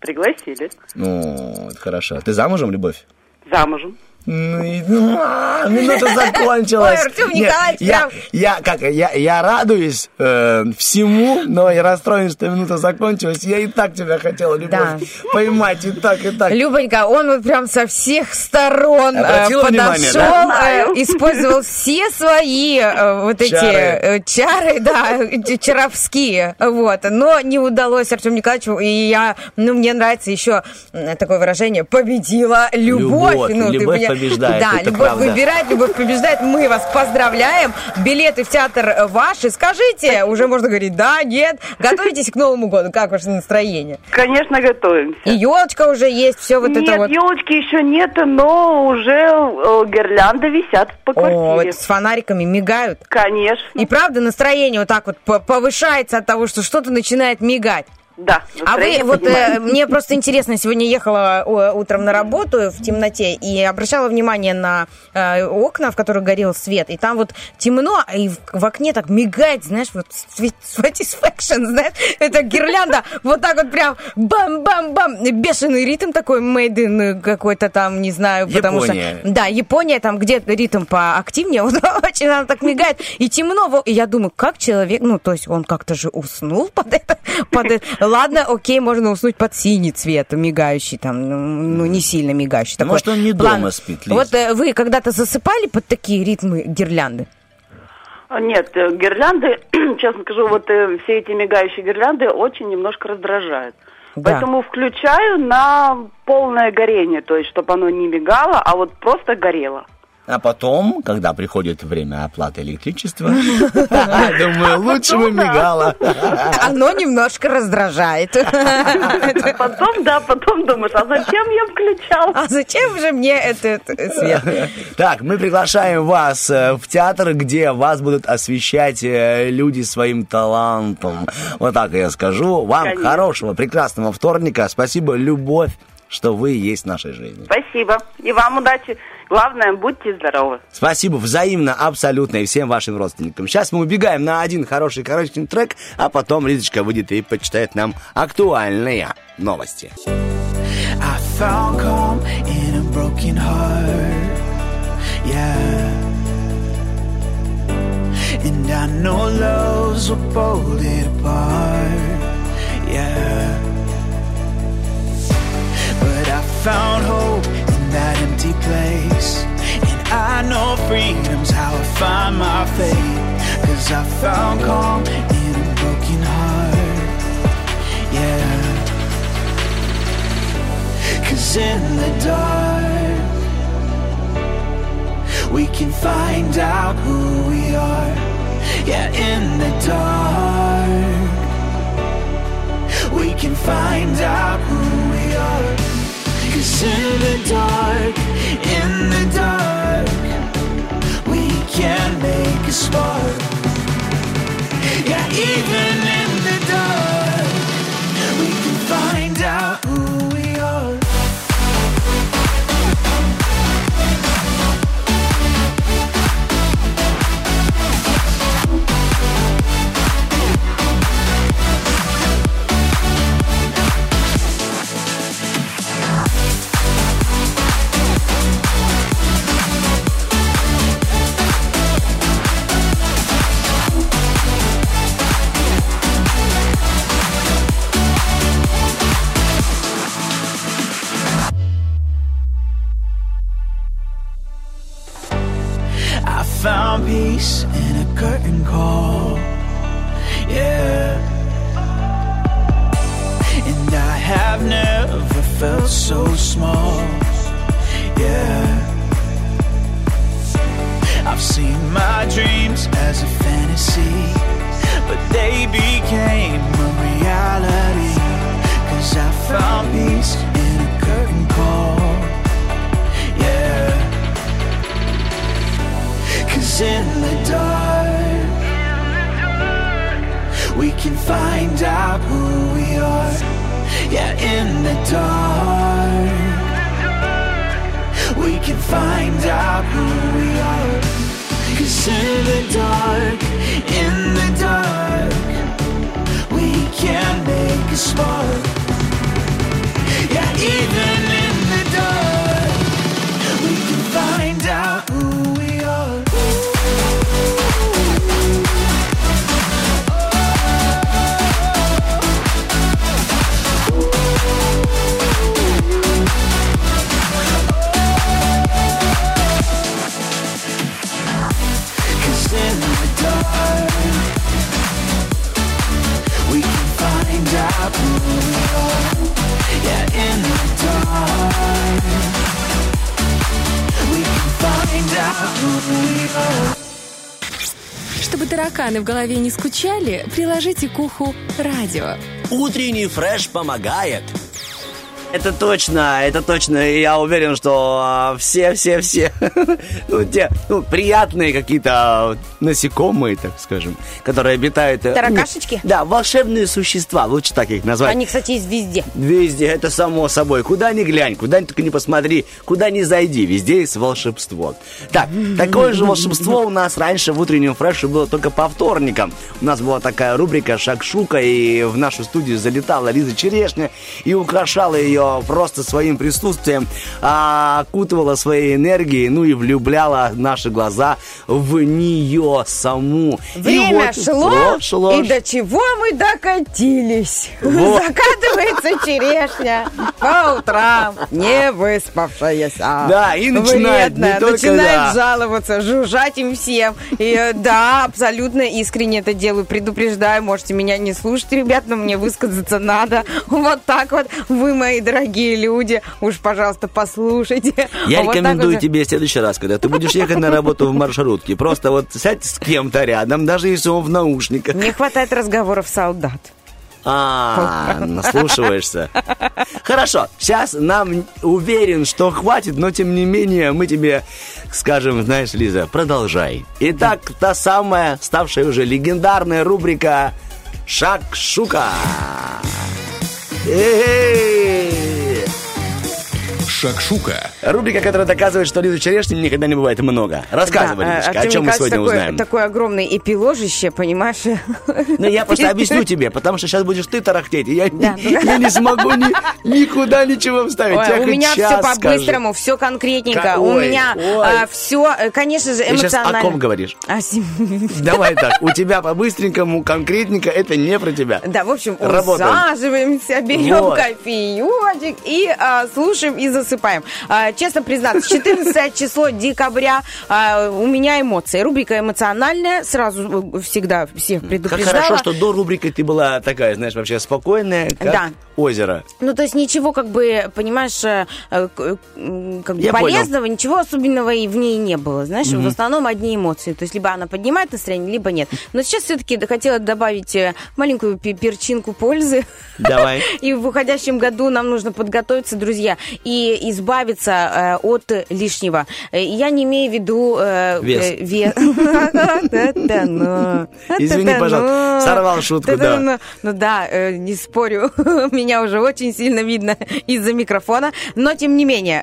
Пригласили. Ну, это хорошо. Ты замужем, Любовь? Замужем. Ну, и- а, минута закончилась. Ой, Артем Николаевич, я, прям- я, как, я, я радуюсь э, всему, но я расстроен, что минута закончилась. Я и так тебя хотела, Любовь, Да. поймать, и так, и так. Любонька, он вот прям со всех сторон э, Обратила внимание, подошел, да? э, использовал все свои э, вот эти Чары. э, чары, да, чаровские, вот. Но не удалось Артему Николаевичу, и я, ну, мне нравится еще такое выражение, победила любовь. Любовь, ну, ты любовь поня- побеждает, Да, это любовь правда. выбирает, любовь побеждает. Мы вас поздравляем. Билеты в театр э, ваши. Скажите, уже можно говорить да, нет. Готовитесь к Новому году. Как ваше настроение? Конечно, готовимся. И елочка уже есть, все вот нет, это вот. елочки еще нет, но уже э, гирлянды висят по О, квартире. вот с фонариками мигают. Конечно. И правда настроение вот так вот по- повышается от того, что что-то начинает мигать. Да. А вы вот э, мне просто интересно, сегодня ехала утром на работу в темноте и обращала внимание на э, окна, в которых горел свет, и там вот темно, и в, в окне так мигает, знаешь, вот satisfaction, знаешь, это гирлянда, вот так вот прям бам-бам-бам, бешеный ритм такой, made in какой-то там, не знаю, потому Япония. что... Да, Япония, там где ритм поактивнее, вот очень она так мигает, и темно, и я думаю, как человек, ну, то есть он как-то же уснул под это, под это. Ладно, окей, можно уснуть под синий цвет, мигающий там, ну, ну, не сильно мигающий. такой. Может, он не дома Ладно. спит, Лиз. Вот э, вы когда-то засыпали под такие ритмы гирлянды? А, Нет, э, гирлянды, честно скажу, вот э, все эти мигающие гирлянды очень немножко раздражают. Да. Поэтому включаю на полное горение, то есть чтобы оно не мигало, а вот просто горело. А потом, когда приходит время оплаты электричества, думаю, лучше бы мигала. Оно немножко раздражает. Потом, да, потом думаешь, а зачем я включал? А зачем же мне этот свет? Так, мы приглашаем вас э, в театр, где вас будут освещать э, люди своим талантом. Вот так я скажу. Вам хорошего, прекрасного вторника. Спасибо, любовь, что вы есть в нашей жизни. Спасибо. И вам удачи. Главное, будьте здоровы. Спасибо взаимно, абсолютно, и всем вашим родственникам. Сейчас мы убегаем на один хороший коротенький трек, а потом Лизочка выйдет и почитает нам актуальные новости. I found calm in a broken heart. Yeah. And I know loves pull it apart. Yeah. But I found hope that empty place. And I know freedom's how I find my faith. Cause I found calm in a broken heart. Yeah. Cause in the dark, we can find out who we are. Yeah, in the dark, we can find out who we are. Cause in the dark, in the dark, we can make a spark. Yeah, even in the dark, found peace in a curtain call. Yeah. And I have never felt so small. Yeah. I've seen my dreams as a fantasy, but they became a reality. Cause I found peace find out who we are. Yeah, in the dark, we can find out who we are. Cause in the dark, in the dark, we can make a spark. Yeah, even Чтобы тараканы в голове не скучали, приложите к уху радио. Утренний фреш помогает. Это точно, это точно. И Я уверен, что а, все-все-все, ну, те, ну, приятные какие-то насекомые, так скажем, которые обитают... э, Таракашечки? Да, волшебные существа, лучше так их назвать. Они, кстати, есть везде. Везде, это само собой. Куда ни глянь, куда ни только не посмотри, куда ни зайди, везде есть волшебство. Так, такое же волшебство у нас раньше в утреннем фреше было только по вторникам. У нас была такая рубрика «Шакшука», и в нашу студию залетала Лиза Черешня и украшала ее просто своим присутствием, а, окутывала своей энергией, ну и влюбляла наши глаза в нее саму. И Время вот шло, шло, и до чего мы докатились? Вот. Закатывается черешня по утрам, не выспавшаяся. Да, и начинает Вредная, только, начинает да. жаловаться, жужжать им всем. И да, абсолютно искренне это делаю. Предупреждаю, можете меня не слушать, ребят, но мне высказаться надо. Вот так вот. Вы мои дорогие люди, уж, пожалуйста, послушайте. Я Вот рекомендую вот. тебе в следующий раз, когда ты будешь ехать на работу в маршрутке, просто вот сядь с кем-то рядом, даже если он в наушниках. Не хватает разговоров солдат. А, наслушиваешься. Хорошо, сейчас нам уверен, что хватит, но тем не менее мы тебе скажем, знаешь, Лиза, продолжай. Итак, та самая, ставшая уже легендарная рубрика «Шак-шука». Эй! Шакшука. Рубрика, которая доказывает, что Лизы Черешни никогда не бывает много. Рассказывай, Да, э, Лизочка, о Артем, чем мы сегодня такое, узнаем. Такое огромное эпиложище, понимаешь? Ну, я просто объясню тебе, потому что сейчас будешь ты тарахтеть, и я, я не смогу ни- никуда ничего вставить. Ой, Я у меня все по-быстрому, все конкретненько. Ка- у ой, меня ой. все, конечно же, Ты сейчас эмоционально. о ком говоришь? О сем- Давай так, у тебя по-быстренькому, конкретненько, это не про тебя. Да, в общем, Работаем. усаживаемся, берем Вот. кофеечек и а, слушаем и засыпаем. А, честно признаться, 14 число декабря а, у меня эмоции. Рубрика эмоциональная, сразу э, всегда всех Как предупреждала. хорошо, что до рубрики ты была такая, знаешь, вообще спокойная, как Да. озеро. Ну, то есть ничего, как бы, понимаешь, э, э, как бы Я понял. полезного, ничего особенного и в ней не было. Знаешь, Мгм. в основном одни эмоции. То есть либо она поднимает настроение, либо нет. Но сейчас все-таки хотела добавить маленькую пе- перчинку пользы. Давай. И в уходящем году нам нужно подготовиться, друзья, и избавиться э, от лишнего. Э, Я не имею в виду... э, Вес. ве- Да-да-да. Извини, пожалуйста, сорвал шутку, да. Ну, да, не спорю, меня уже очень сильно видно из-за микрофона, но тем не менее.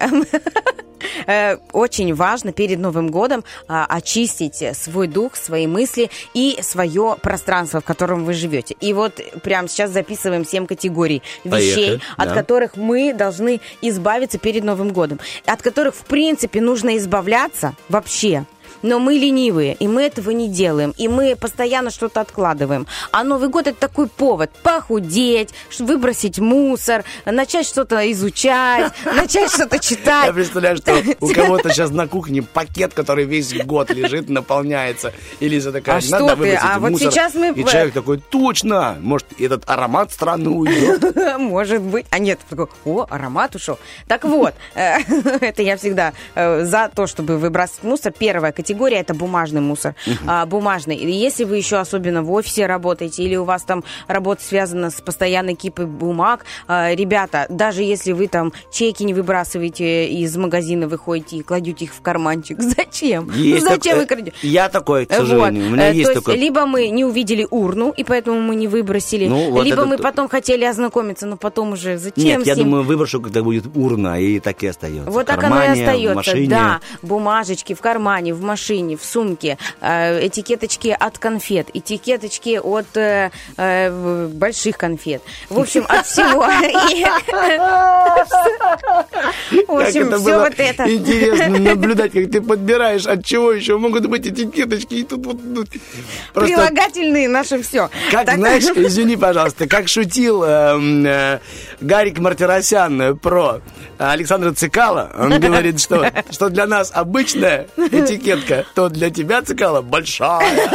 Э, Очень важно перед Новым годом а, очистить свой дух, свои мысли и свое пространство, в котором вы живете. И вот прямо сейчас записываем 7 категорий вещей, Поехали, от да. которых мы должны избавиться перед Новым годом, от которых, в принципе, нужно избавляться вообще. Но мы ленивые, и мы этого не делаем, и мы постоянно что-то откладываем. А Новый год это такой повод похудеть, выбросить мусор, начать что-то изучать, начать что-то Я читать. представляю, что у кого-то сейчас на кухне пакет, который весь год лежит, наполняется. И Лиза такая, А надо выбросить А вот мусор». сейчас мы- И человек такой, точно, может, этот аромат странный уйдет. Может быть. А нет, такой, о, аромат ушел. Так вот, э, это я всегда э, за то, чтобы выбрасывать мусор. Первая категория это бумажный мусор. Мгм. А, Бумажный. И Если вы еще особенно в офисе работаете, или у вас там работа связана с постоянной кипой бумаг, а, ребята, даже если вы там чеки не выбрасываете из магазина, выходите и кладете их в карманчик, зачем? Есть ну, зачем так- вы крадете? Я такой, к Вот. сожалению. У меня Э, есть То такой. либо мы не увидели урну, и поэтому мы не выбросили, Ну, вот либо это мы то- потом хотели ознакомиться, но потом уже зачем Нет, я ним? думаю, выброшу, когда будет урна, и так и остается. Вот В так оно и кармане, остается. В машине. Да, бумажечки в кармане, в машине, в сумке, э, этикеточки от конфет, этикеточки от э, э, больших конфет. В общем, от всего. В общем, все вот это. интересно наблюдать, как ты подбираешь, от чего еще могут быть этикеточки. И тут вот ну, Прилагательные наше все. Как, знаешь, извини, пожалуйста, как шутил эм, Гарик Мартиросян про Александра Цикала, он говорит, что, что для нас обычная этикетка, то для тебя, Цикала, большая.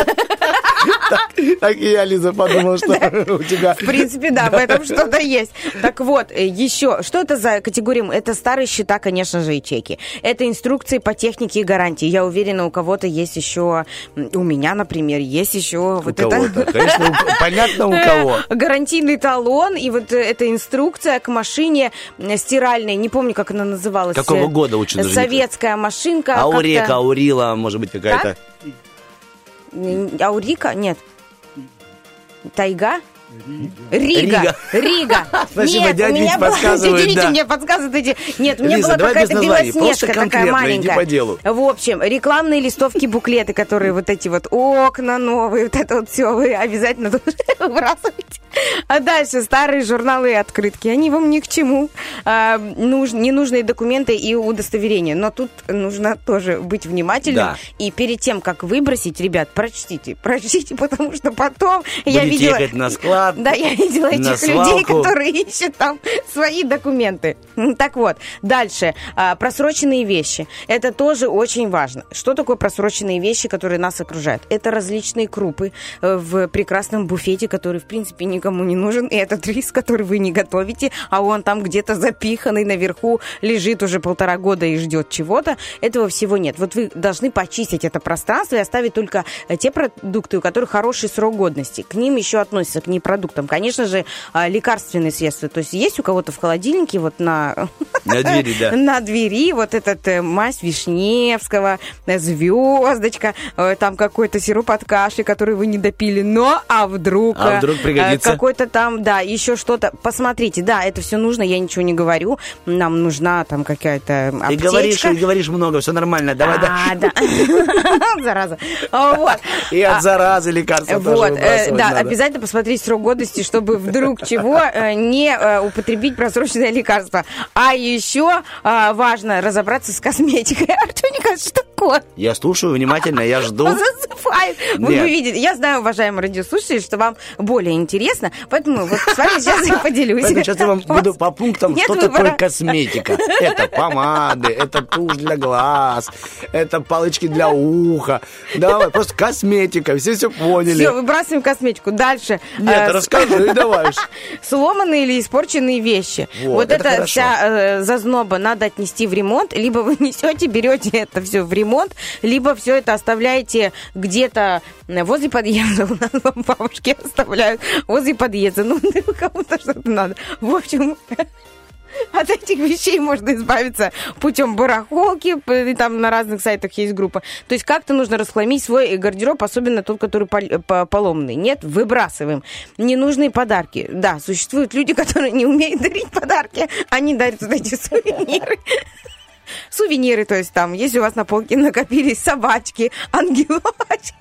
Так, и я, Лиза, подумал, что у тебя... В принципе, да, в этом что-то есть. Так вот, э, еще, что это за категория? Это старые счета, конечно же, и чеки. Это инструкции по технике и гарантии. Я уверена, у кого-то есть еще, у меня, например, есть еще вот это... Конечно, понятно, у кого. Гарантийный талон, и вот э, эта инструкция к машине э, стиральной, не помню, как она называлась. Какого э, года не Советская машинка. Аурека, Аурила, может быть, какая-то. Аурика? Нет. Тайга? Рига. Рига. Спасибо, Нет, дядя Вить подсказывает, да. мне подсказывают эти... Нет, у меня была какая-то белоснежка такая маленькая. по делу. В общем, рекламные листовки, буклеты, которые вот эти вот окна новые, вот это вот все, вы обязательно выбрасывать. А дальше старые журналы и открытки, они вам ни к чему. А, нуж- ненужные документы и удостоверения. Но тут нужно тоже быть внимательным. Да. И перед тем, как выбросить, ребят, прочтите, прочтите, потому что потом я видела... ехать на склад, назад. Да, я видела этих людей, свалку. которые ищут там свои документы. Так вот, дальше. А, Просроченные вещи. Это тоже очень важно. Что такое просроченные вещи, которые нас окружают? Это различные крупы э, в прекрасном буфете, который, в принципе, никому не нужен. И этот рис, который вы не готовите, а он там где-то запиханный наверху, лежит уже полтора года и ждет чего-то. Этого всего нет. Вот вы должны почистить это пространство и оставить только э, те продукты, у которых хороший срок годности. К ним еще относятся, к ним продуктам, конечно же, а, лекарственные средства. То есть есть у кого-то в холодильнике вот на, На двери, да. на двери вот этот э, мазь Вишневского, э, звездочка, э, там какой-то сироп от каши, который вы не допили, но а вдруг... А вдруг пригодится? Какой-то там, да, еще что-то. Посмотрите, да, это все нужно, я ничего не говорю. Нам нужна там какая-то Ты аптечка. говоришь, и говоришь много, все нормально. Давай, А, да. да. Зараза. Вот. И от заразы лекарства вот, да, обязательно посмотреть срок годности, чтобы вдруг чего э, не э, употребить просроченное лекарство. А еще а, важно разобраться с косметикой. Артемика, что такое? Я слушаю внимательно, я жду. Засыпает. Вы, вы видите, я знаю, уважаемые радиослушатели, что вам более интересно, поэтому вот с вами сейчас я поделюсь. Поэтому сейчас я вам буду по пунктам, что такое косметика. Это помады, это тушь для глаз, это палочки для уха. Давай, просто косметика, все все поняли. Все, выбрасываем косметику. Дальше. Нет, Э, расскажи, давай. Сломанные или испорченные вещи. Вот, это вся э, зазноба надо отнести в ремонт. Либо вы несете, берете это все в ремонт, либо все это оставляете где-то э, возле подъезда. У нас бабушки оставляют возле подъезда. Ну, кому-то что-то надо. В общем, от этих вещей можно избавиться путем барахолки, и там на разных сайтах есть группа. То есть как-то нужно расхламить свой гардероб, особенно тот, который пол- по- поломанный. Нет, выбрасываем. Ненужные подарки. Да, существуют люди, которые не умеют дарить подарки, они дарят вот эти сувениры. Сувениры, то есть там, если у вас на полке накопились собачки, ангелочки,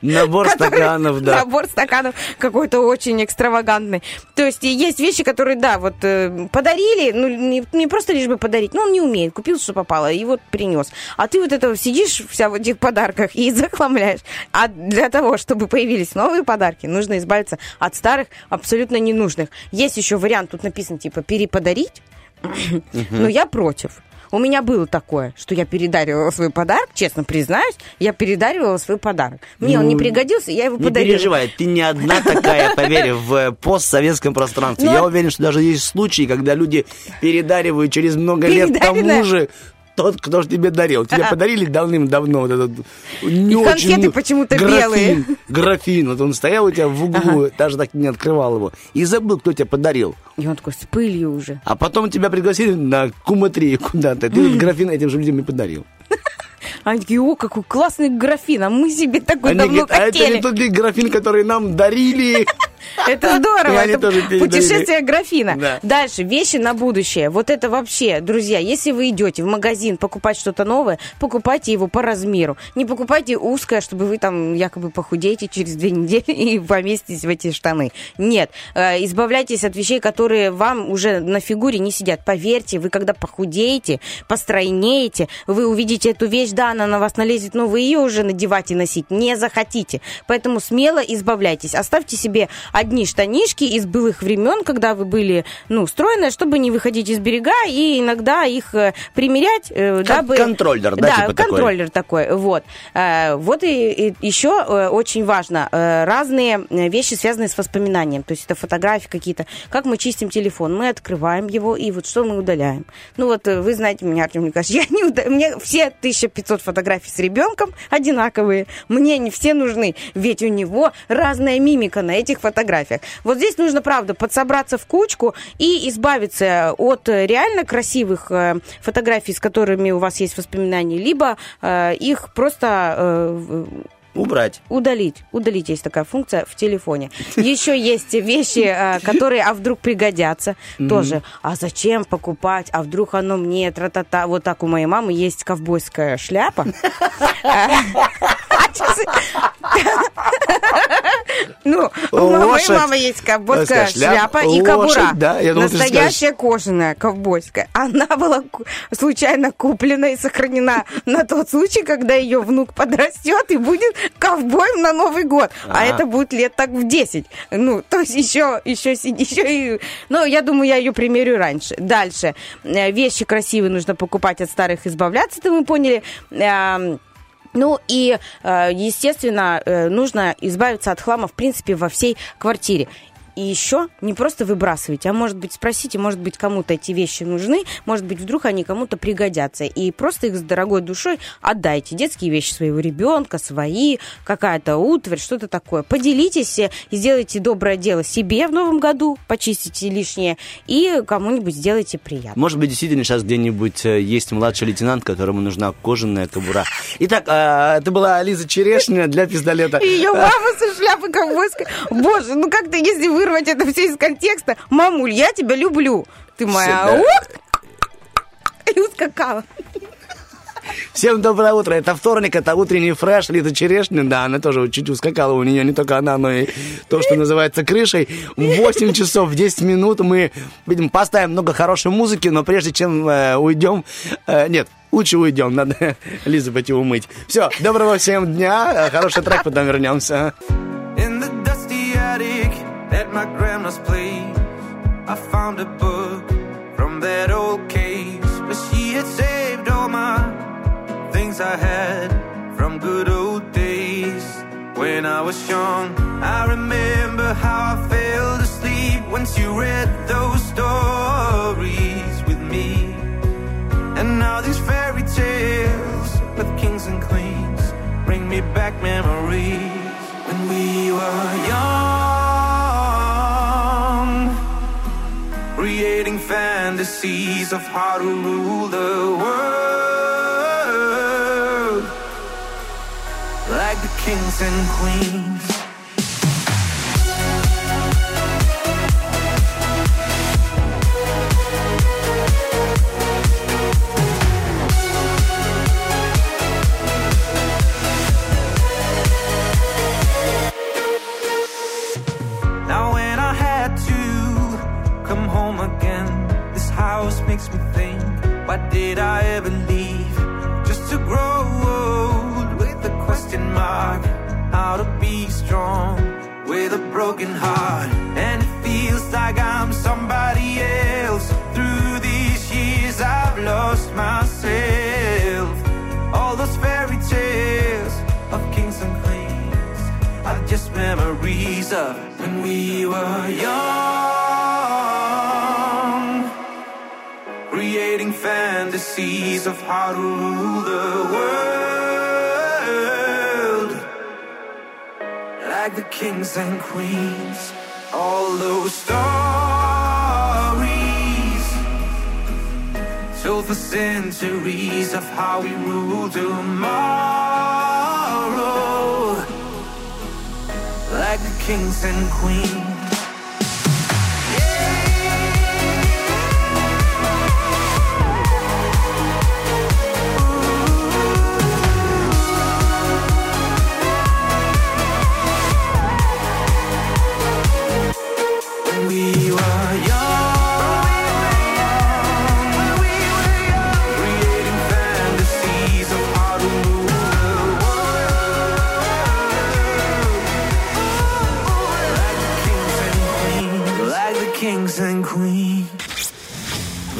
Набор который- стаканов, да. Набор стаканов какой-то очень экстравагантный. То есть есть вещи, которые, да, вот э, подарили, ну, не, не просто лишь бы подарить, но он не умеет, купил, что попало, и вот принес. А ты вот это сидишь вся в этих подарках и захламляешь. А для того, чтобы появились новые подарки, нужно избавиться от старых, абсолютно ненужных. Есть еще вариант, тут написано, типа, переподарить. Но я против. У меня было такое, что я передаривала свой подарок, честно признаюсь, я передаривала свой подарок. Мне он не Ну, пригодился, я его Не подарила. переживай, ты не одна такая, поверь, в э, постсоветском пространстве. Ну, Я уверен, что даже есть случаи, когда люди передаривают через много лет тому же тот, кто же тебе дарил. Тебе Ага. подарили давным-давно вот этот не И конфеты очень- почему-то белые. Графин, вот он стоял у тебя в углу, даже так не открывал его. И забыл, кто тебе подарил. И он такой с пылью уже. А потом тебя пригласили на куматрию куда-то. Ты этот графин этим же людям и подарил. Они такие, о, какой классный графин, а мы себе такой Они давно говорят, а это хотели. не тот графин, который нам дарили? Это здорово, это путешествие графина. Да. Дальше, вещи на будущее. Вот это вообще, друзья, если вы идете в магазин покупать что-то новое, покупайте его по размеру. Не покупайте узкое, чтобы вы там якобы похудеете через две недели и поместитесь в эти штаны. Нет, Э, избавляйтесь от вещей, которые вам уже на фигуре не сидят. Поверьте, вы когда похудеете, постройнеете, вы увидите эту вещь, да, она на вас налезет, но вы ее уже надевать и носить не захотите. Поэтому смело избавляйтесь. Оставьте себе одни штанишки из былых времен, когда вы были, ну, стройные, чтобы не выходить из берега и иногда их э, примерять, э, Как дабы... контроллер, да, Да, типа такой? контроллер такой, вот. Э, Вот и, и еще очень важно, разные вещи, связанные с воспоминанием, то есть это фотографии какие-то. Как мы чистим телефон? Мы открываем его, и вот что мы удаляем? Ну вот вы знаете меня, Артем Николаевич, я не уда- мне все 1500 фотографий с ребенком одинаковые, мне не все нужны, ведь у него разная мимика на этих фотографиях. Вот здесь нужно, правда, подсобраться в кучку и избавиться от э, реально красивых э, фотографий, с которыми у вас есть воспоминания, либо э, их просто Убрать. Удалить. Удалить есть такая функция в телефоне. Еще есть вещи, э, которые, а вдруг пригодятся тоже. А зачем покупать? А вдруг оно мне тра-та-та? Вот так у моей мамы есть ковбойская шляпа. А Ну, у моей мамы есть ковбойская шляпа и кобура. Настоящая кожаная ковбойская. Она была случайно куплена и сохранена на тот случай, когда ее внук подрастет и будет ковбоем на Новый год. А это будет лет так в 10. Ну, то есть еще, еще, еще и... Ну, я думаю, я ее примерю раньше. Дальше. Э, Вещи красивые нужно покупать, от старых избавляться, это мы поняли. Эм, ну и, э, естественно, э, нужно избавиться от хлама, в принципе, во всей квартире. И еще не просто выбрасывать, а может быть спросите, может быть кому-то эти вещи нужны, может быть вдруг они кому-то пригодятся. И просто их с дорогой душой отдайте. Детские вещи своего ребенка, свои, какая-то утварь, что-то такое. Поделитесь э, и сделайте доброе дело себе в новом году, почистите лишнее, и кому-нибудь сделайте приятно. Может быть, действительно сейчас где-нибудь э, есть младший лейтенант, которому нужна кожаная кобура. Итак, э, это была Лиза Черешня для пистолета. И ее мама со шляпой ковбойской. Боже, ну как-то, если вырвать это все из контекста, мамуль, я тебя люблю. Ты моя... И ускакала. Всем доброе утро. Это вторник, это утренний фреш. Лиза Черешня, да, она тоже чуть ускакала. У нее не только она, но и то, что называется крышей. В 8 часов 10 минут мы, видим, поставим много хорошей музыки, но прежде чем э, уйдем... э, нет, лучше уйдем, надо Лизу пойти умыть. Все, доброго всем дня. Хороший трек, потом вернемся. In the dusty attic at my grandma's place, I found a book from that old case. But she had saved all my things I had from good old days. When I was young, I remember how I fell asleep when she read those stories with me. And now these fairy tales with kings and queens bring me back memories when we were young, creating fantasies of how to rule the world like the kings and queens. Makes me think, why did I ever leave? Just to grow old with a question mark. How to be strong with a broken heart. And it feels like I'm somebody else. Through these years I've lost myself. All those fairy tales of kings and queens are just memories of when we were young. Fantasies of how to rule the world like the kings and queens. All those stories told for centuries of how we rule tomorrow like the kings and queens.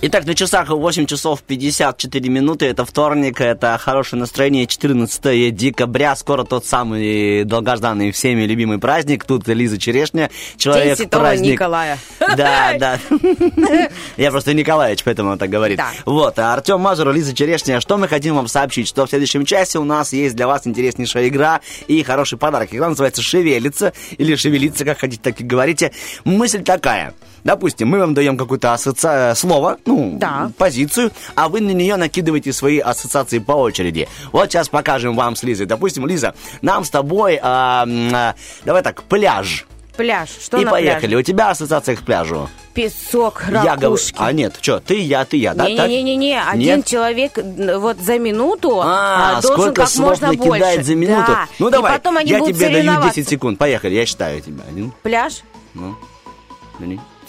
Итак, на часах 8 часов 54 минуты. Это вторник, это хорошее настроение. 14 декабря. Скоро тот самый долгожданный всеми любимый праздник. Тут Лиза Черешня. День Человек Святого праздник. Николая. Да, да. Я просто Николаевич, поэтому он так говорит. Вот, а Артем Мазур, Лиза Черешня. Что мы хотим вам сообщить? Что в следующем часе у нас есть для вас интереснейшая игра и хороший подарок. Игра называется «Шевелится» или «Шевелиться», как хотите, так и говорите. Мысль такая. Допустим, мы вам даем какое-то асоци... слово, ну, Да. позицию, а вы на нее накидываете свои ассоциации по очереди. Вот сейчас покажем вам с Лизой. Допустим, Лиза, нам с тобой, а, а, давай так, пляж. Пляж. Что и на поехали. пляже? У тебя ассоциация к пляжу. Песок, Я говорю, ракушки. а нет, что, ты, я, ты, я, да? Не-не-не, один Нет? человек вот за минуту А, а, должен сколько как слов можно больше. за минуту? Да. Ну И давай, потом они я тебе даю соревноваться. 10 секунд. Поехали, я считаю тебя. Один, Пляж? ну.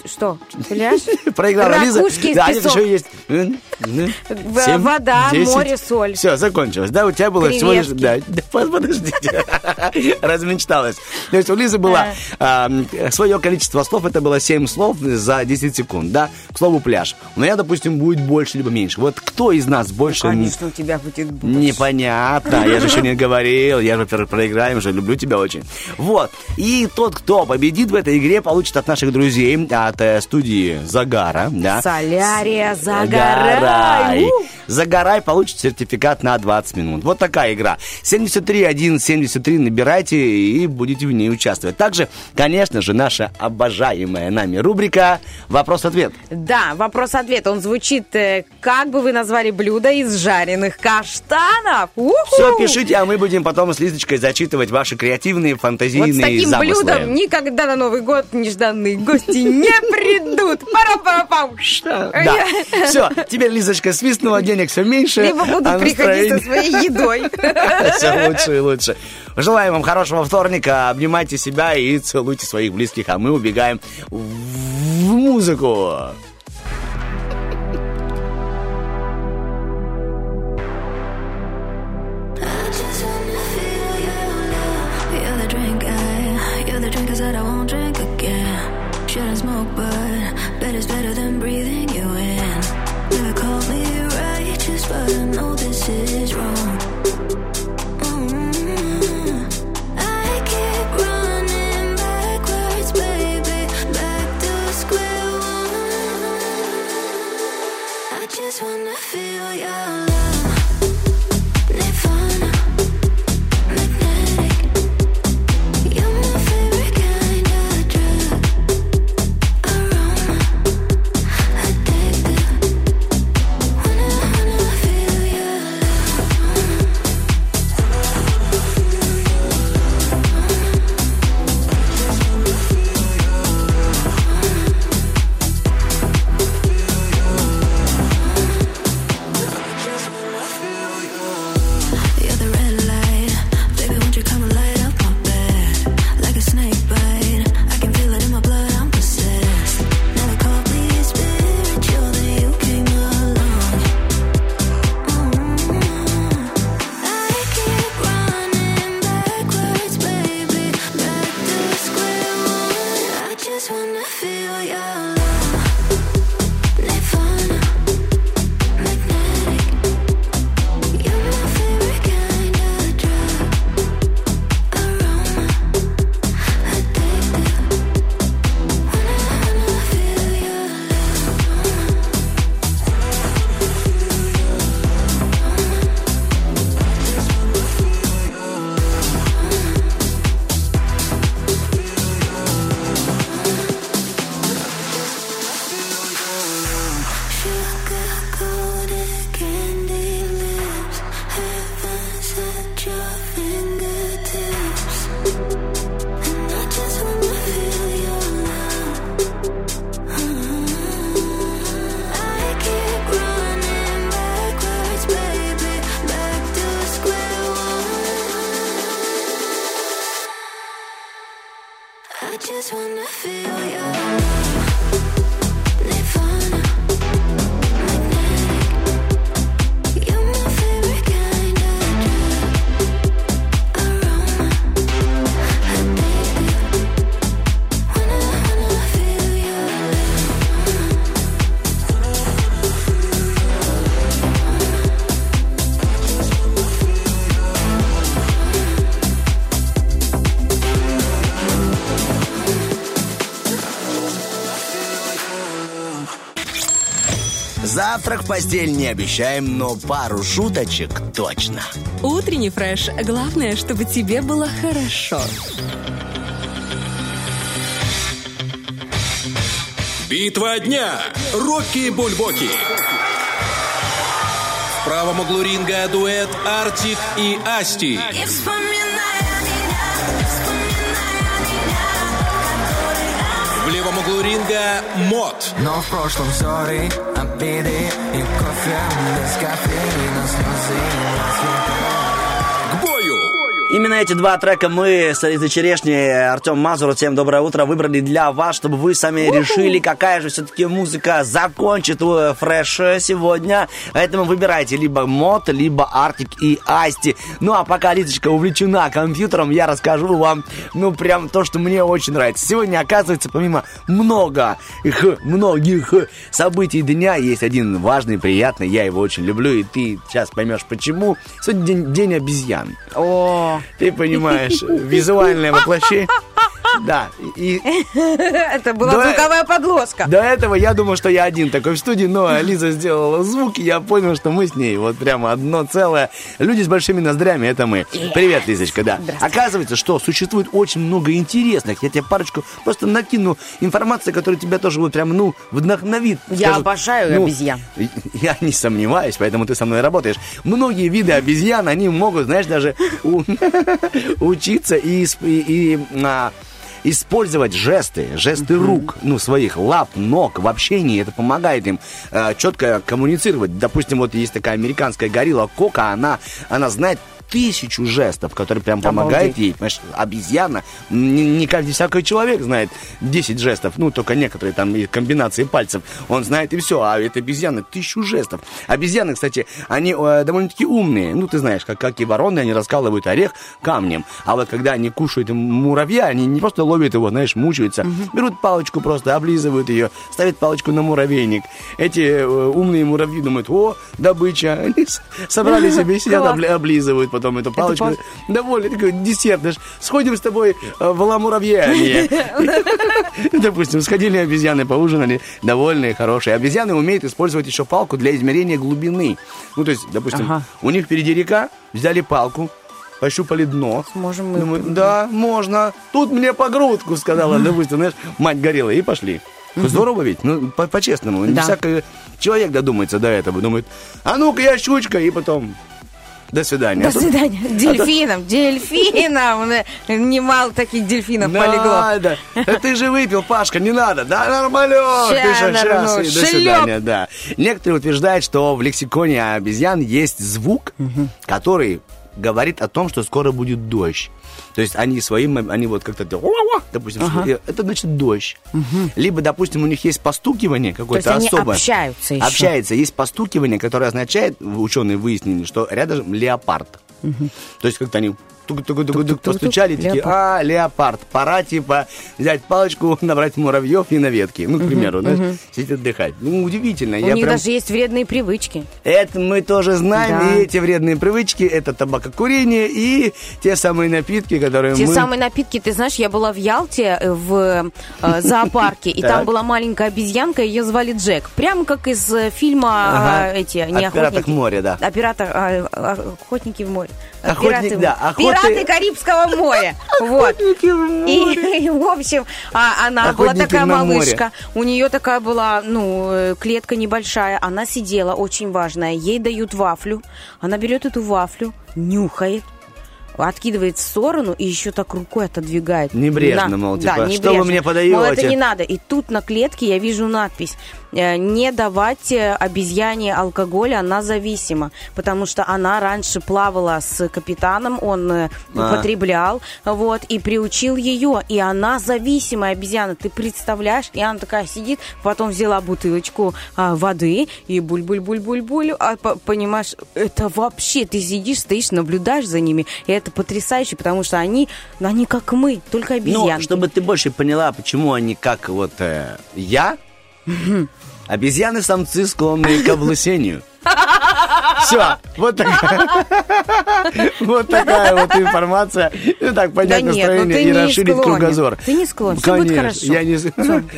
Что? Пляж? Проиграла Лиза. Ракушки из Да, песок. еще есть. Семь, вода, десять. море, соль. Все, закончилось. Да, у тебя было всего лишь... Креветки. Да, да, под- подождите. Размечталась. То есть у Лизы было свое количество слов, это было 7 слов за 10 секунд, да? К слову, пляж. Но я, допустим, будет больше либо меньше. Вот кто из нас больше... Конечно, у тебя будет больше. Непонятно, я же еще не говорил, я же про- проиграем же, люблю тебя очень. Вот, и тот, кто победит в этой игре, получит от наших друзей, от э, студии Загара, да. Солярия, Загорай. загорай. У! Загорай получит сертификат на 20 минут. Вот такая игра. 73173 набирайте и будете в ней участвовать. Также, конечно же, наша обожаемая нами рубрика «Вопрос-ответ». Да, вопрос-ответ. Он звучит, э, как бы вы назвали блюдо из жареных каштанов? Уху! Все, пишите, а мы будем потом с Лизочкой зачитывать ваши креативные, Вот фантазийные с таким замыслы. блюдом никогда на Новый год нежданные гости не придут. Пара-пара-пам. Да. Все, теперь Лизочка свистнула, денег все меньше. Либо будут а приходить со своей едой. Все лучше и лучше. Желаем вам хорошего вторника. Обнимайте себя и целуйте своих близких. А мы убегаем в музыку. Feel your Завтрак в постель не обещаем, но пару шуточек точно. Утренний фреш. Главное, чтобы тебе было хорошо. Битва дня. Рокки Бульбоки. В правом углу ринга дуэт Артик и Асти. В левом углу ринга Мод. Но в прошлом ссоры, обиды и кофе без кофеина, слезы на цветах. Именно эти два трека мы с Лизой Черешней, Артем Мазур, всем доброе утро, выбрали для вас, чтобы вы сами решили, какая же все-таки музыка закончит э, фреш сегодня. Поэтому выбирайте либо Мод, либо Артик и Асти. Ну а пока Лизочка увлечена компьютером, я расскажу вам, ну прям то, что мне очень нравится. Сегодня, оказывается, помимо много, их, многих событий дня, есть один важный, приятный, я его очень люблю, и ты сейчас поймешь почему. Сегодня день, день обезьян. О, Ты понимаешь, визуальное воплощение. Да, и это была Да. звуковая подложка. до этого я думал, что я один такой в студии, но Лиза сделала звук, и я понял, что мы с ней вот прямо одно целое. Люди с большими ноздрями, это мы. Привет, Лизочка, да. Оказывается, что существует очень много интересных. Я тебе парочку просто накину информации, которая тебя тоже вот прям, ну, вдохновит. Я Скажут, обожаю ну, обезьян. Я не сомневаюсь, поэтому ты со мной работаешь. Многие виды обезьян, они могут, знаешь, даже у- учиться и, и- и, а, использовать жесты, жесты рук, ну, своих лап, ног в общении. Это помогает им э, четко коммуницировать. Допустим, вот есть такая американская горилла Кока, она, она знает тысячу жестов, которые прям помогают ей. Понимаешь, обезьяна, не, не каждый всякий человек знает 10 жестов, ну, только некоторые там и комбинации пальцев. Он знает и все, а это обезьяна тысячу жестов. Обезьяны, кстати, они э, довольно-таки умные. Ну, ты знаешь, как, как и вороны, они раскалывают орех камнем. А вот когда они кушают муравья, они не просто ловят его, знаешь, мучаются. Берут палочку просто, облизывают ее, ставят палочку на муравейник. Эти э, умные муравьи думают, о, добыча. Они собрали себе, сидят, обли- облизывают потом эту палочку. пал- Довольны, такой десерт. знаешь, Сходим с тобой э, в ламуравье. Допустим, сходили обезьяны, поужинали, довольные, хорошие. Обезьяны умеют использовать еще палку для измерения глубины. Ну, то есть, допустим, у них впереди река, взяли палку, пощупали дно. Сможем мы- Думаю, да, можно. Тут мне по грудку, сказала, допустим, знаешь, мать горела, и пошли. Здорово ведь, ну, по- по-честному. Не Да. всякий человек додумается до этого. Думает, а ну-ка я щучка, и потом до свидания. До свидания. а Дельфином, дельфином. Немало таких дельфинов полегло. Надо. Да ты же выпил, Пашка, не надо. Да, нормалек. И до свидания, да. Некоторые утверждают, что в лексиконе обезьян есть звук, который говорит о том, что скоро будет дождь. То есть они своим, они вот как-то, допустим, Ага. это значит дождь. Либо, допустим, у них есть постукивание какое-то они особое. общаются еще. Общается. Есть постукивание, которое означает, ученые выяснили, что рядом леопард. То есть как-то они тук-тук-тук-тук постучали, такие, а, леопард, пора, типа, взять палочку, набрать муравьев и на ветке. Ну, к примеру, сидеть отдыхать. Ну, удивительно. У них даже есть вредные привычки. Это мы тоже знаем, и эти вредные привычки, это табакокурение и те самые напитки, которые Те мы... самые напитки, ты знаешь, я была в Ялте в зоопарке, и там была маленькая обезьянка, ее звали Джек. Прямо как из фильма эти, не О пиратах охотники. моря, да. А, охотники в море. Охотник, пираты, да, охоты- пираты Карибского моря. Вот. И, и, в общем, а, она была Охотники такая на море. малышка. У нее такая была, ну, э, клетка небольшая. Она сидела, очень важная. Ей дают вафлю. Она берет эту вафлю, нюхает, откидывает в сторону и еще так рукой отодвигает. Небрежно, На- мол, да, типа, что небрежно. вы мне подаете? Мол, это не надо. И тут на клетке я вижу надпись «Не давать э, обезьяне алкоголя, она зависима». Потому что она раньше плавала с капитаном, он э, А. употреблял, вот, и приучил ее. И она зависимая обезьяна, ты представляешь? И она такая сидит, потом взяла бутылочку а, воды и буль-буль-буль-буль-буль. А, по- понимаешь, это вообще, ты сидишь, стоишь, наблюдаешь за ними, и это потрясающе, потому что они, они как мы, только Ну, обезьянки. чтобы ты больше поняла, почему они как вот э, я, обезьяны-самцы склонны к облысению. Все, вот такая, вот такая вот информация. Ну так, поднять ну настроение и расширить кругозор. Ты не склонен, всё будет Конечно, хорошо. я не... Всё,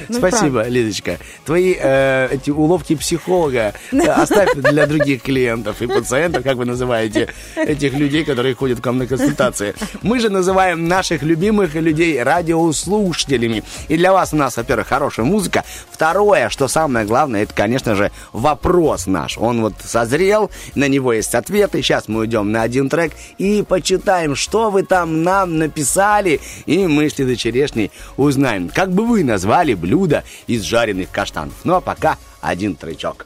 ну, Спасибо. Лизочка. Твои э, эти уловки психолога э, оставь для других клиентов и пациентов, как вы называете этих людей, которые ходят к вам на консультации. Мы же называем наших любимых людей радиослушателями. И для вас у нас, во-первых, хорошая музыка. Второе, что самое главное, это, конечно же, вопрос наш. Он вот созрел, На него есть ответы. Сейчас мы уйдем на один трек и почитаем, что вы там нам написали. И мы с Лизой Черешней узнаем, как бы вы назвали блюдо из жареных каштанов. Ну а пока один тречок.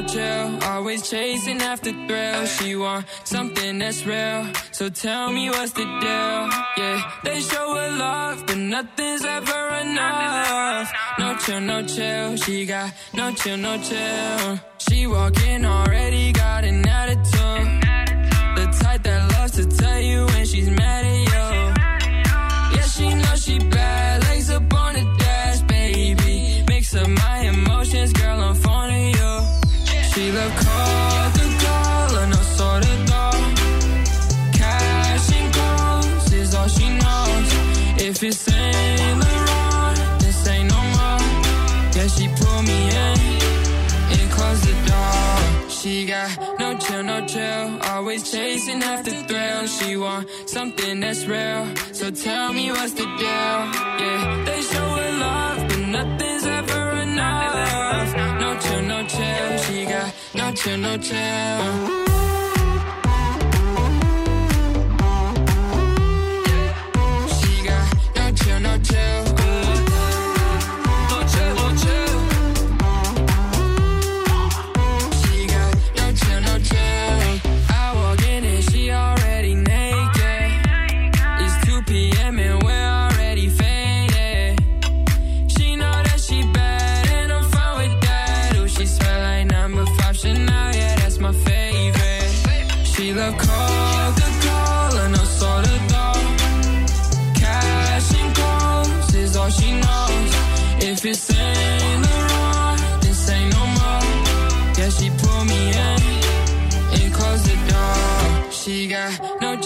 No chill. Always chasing after thrill. She want something that's real. So tell me what's the deal? Yeah, they show her love, but nothing's ever enough. No chill, no chill. She got no chill, no chill. She walking already got an attitude. The type that loves to tell you when she's mad at you. No chill, no chill. Always chasing after thrill. She want something that's real. So tell me what's the deal? Yeah, they show her love, but nothing's ever enough. No chill, no chill. She got no chill, no chill.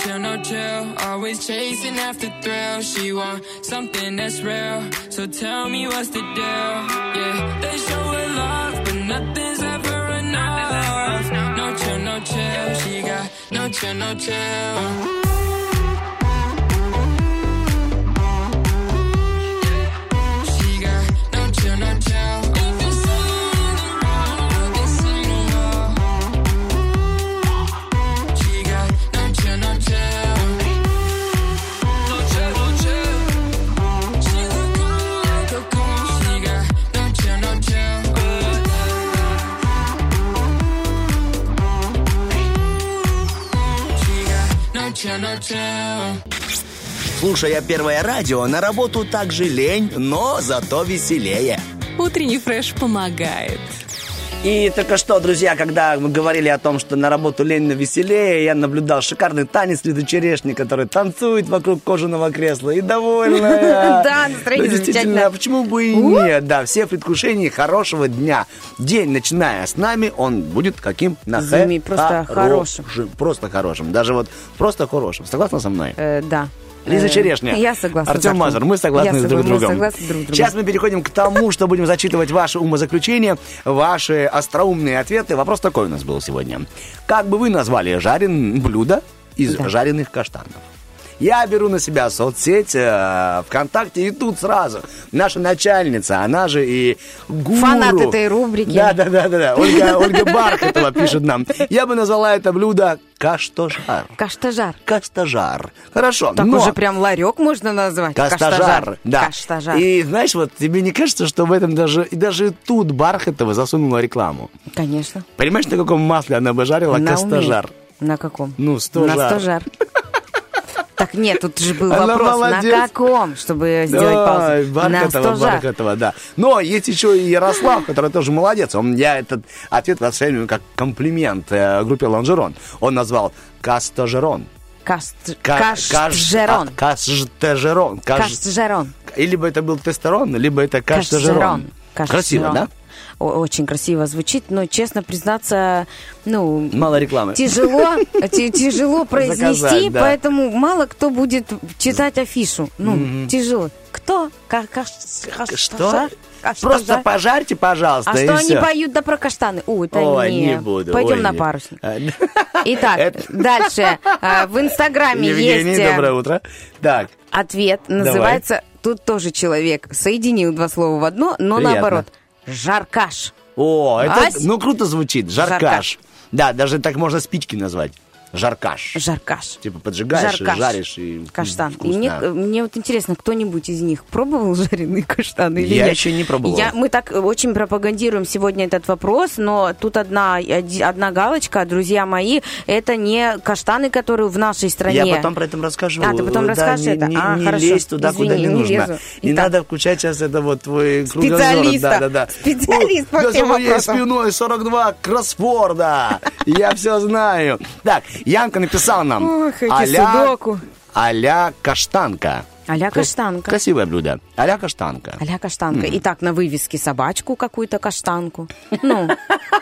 Chill, no chill. Always chasing after thrill. She want something that's real. So tell me what's the deal? Yeah, they show her love, but nothing's ever enough. No chill, no chill. She got no chill, no chill. Слушая первое радио, на работу также лень, но зато веселее. Утренний фреш помогает. И только что, друзья, когда мы говорили о том, что на работу лень, но веселее, я наблюдал шикарный танец Лиды Черешни, который танцует вокруг кожаного кресла и довольная. Да, настроение Ну, замечательное. а почему бы и нет? Да, все в предвкушении хорошего дня. День, начиная с нами, он будет каким? На просто хорошим. Просто хорошим. Даже вот просто хорошим. Согласна со мной? Э, да. Лиза Э, Черешня. Я согласна. Артем. Мазур. Мы согласны друг с другом. согласны друг с другом. Сейчас мы переходим к тому, что будем зачитывать ваши умозаключения, ваши остроумные ответы. Вопрос такой у нас был сегодня. Как бы вы назвали жарен блюдо из Да. жареных каштанов? Я беру на себя соцсеть э, ВКонтакте, и тут сразу наша начальница, она же и гуру. Фанат этой рубрики. Да, да, да, да, да. Ольга, Ольга Бархатова пишет нам. Я бы назвала это блюдо каштожар. Каштажар. Каштажар. Хорошо. Так но... уже прям ларек можно назвать. Каштажар, да. Каштажар. И знаешь, вот тебе не кажется, что в этом даже и даже тут Бархатова засунула рекламу? Конечно. Понимаешь, на каком масле она бы жарила Она каштажар? умеет. На каком? Ну, сто На сто жар. Так нет, тут же был Она вопрос, молодец. на каком, чтобы сделать Ой, паузу. Бархатова. Бархатова, да. Но есть еще и Ярослав, который тоже молодец. Он, я этот ответ воспринимаю как комплимент э, группе Лонжерон. Он назвал кастажерон. Каст- каш- а, Каштажерон. Каш- Каштажерон. И либо это был тестостерон, либо это. Каштажерон. Красиво, да? О- очень красиво звучит, но, честно признаться, ну... Мало рекламы. Тяжело, тяжело произнести, поэтому мало кто будет читать афишу. Ну, тяжело. Кто? Ка- ка- ка- Что? Просто пожарьте, пожалуйста, А что они поют да про каштаны? Ой, это Ой, не. не буду. Пойдем ой, на парусник. А, Итак, дальше. А, В Инстаграме Евгений, есть э, доброе утро. Так, ответ. Называется, тут тоже человек соединил два слова в одно, но Приятно. наоборот. Жаркаш. о, это, Ась? ну, круто звучит, жаркаш. Жаркаш. Да, даже так можно спички назвать. Жаркаш. Жаркаш. Типа поджигаешь, Жаркаш. и жаришь, и Каштан. И мне, мне вот интересно, кто-нибудь из них пробовал жареные каштаны или Я нет? еще не пробовал. Я, мы так очень пропагандируем сегодня этот вопрос, но тут одна, одна галочка, друзья мои, это не каштаны, которые в нашей стране. Я потом про это расскажу. А, ты потом Да, расскажешь не, это? Не, А, не хорошо. лезь туда, куда Извини, не не нужно. лезу. Не Итак. надо включать сейчас это вот твой кругозор. Да, да, да. Специалист по О, всем за моей вопросам. спиной 42 кроссворда. Я все знаю. Так, Янка написал нам. Ох, а-ля- а-ля каштанка. А-ля каштанка. Красивое блюдо. А-ля каштанка. Аля каштанка. М. Итак, на вывеске собачку какую-то каштанку. Ну,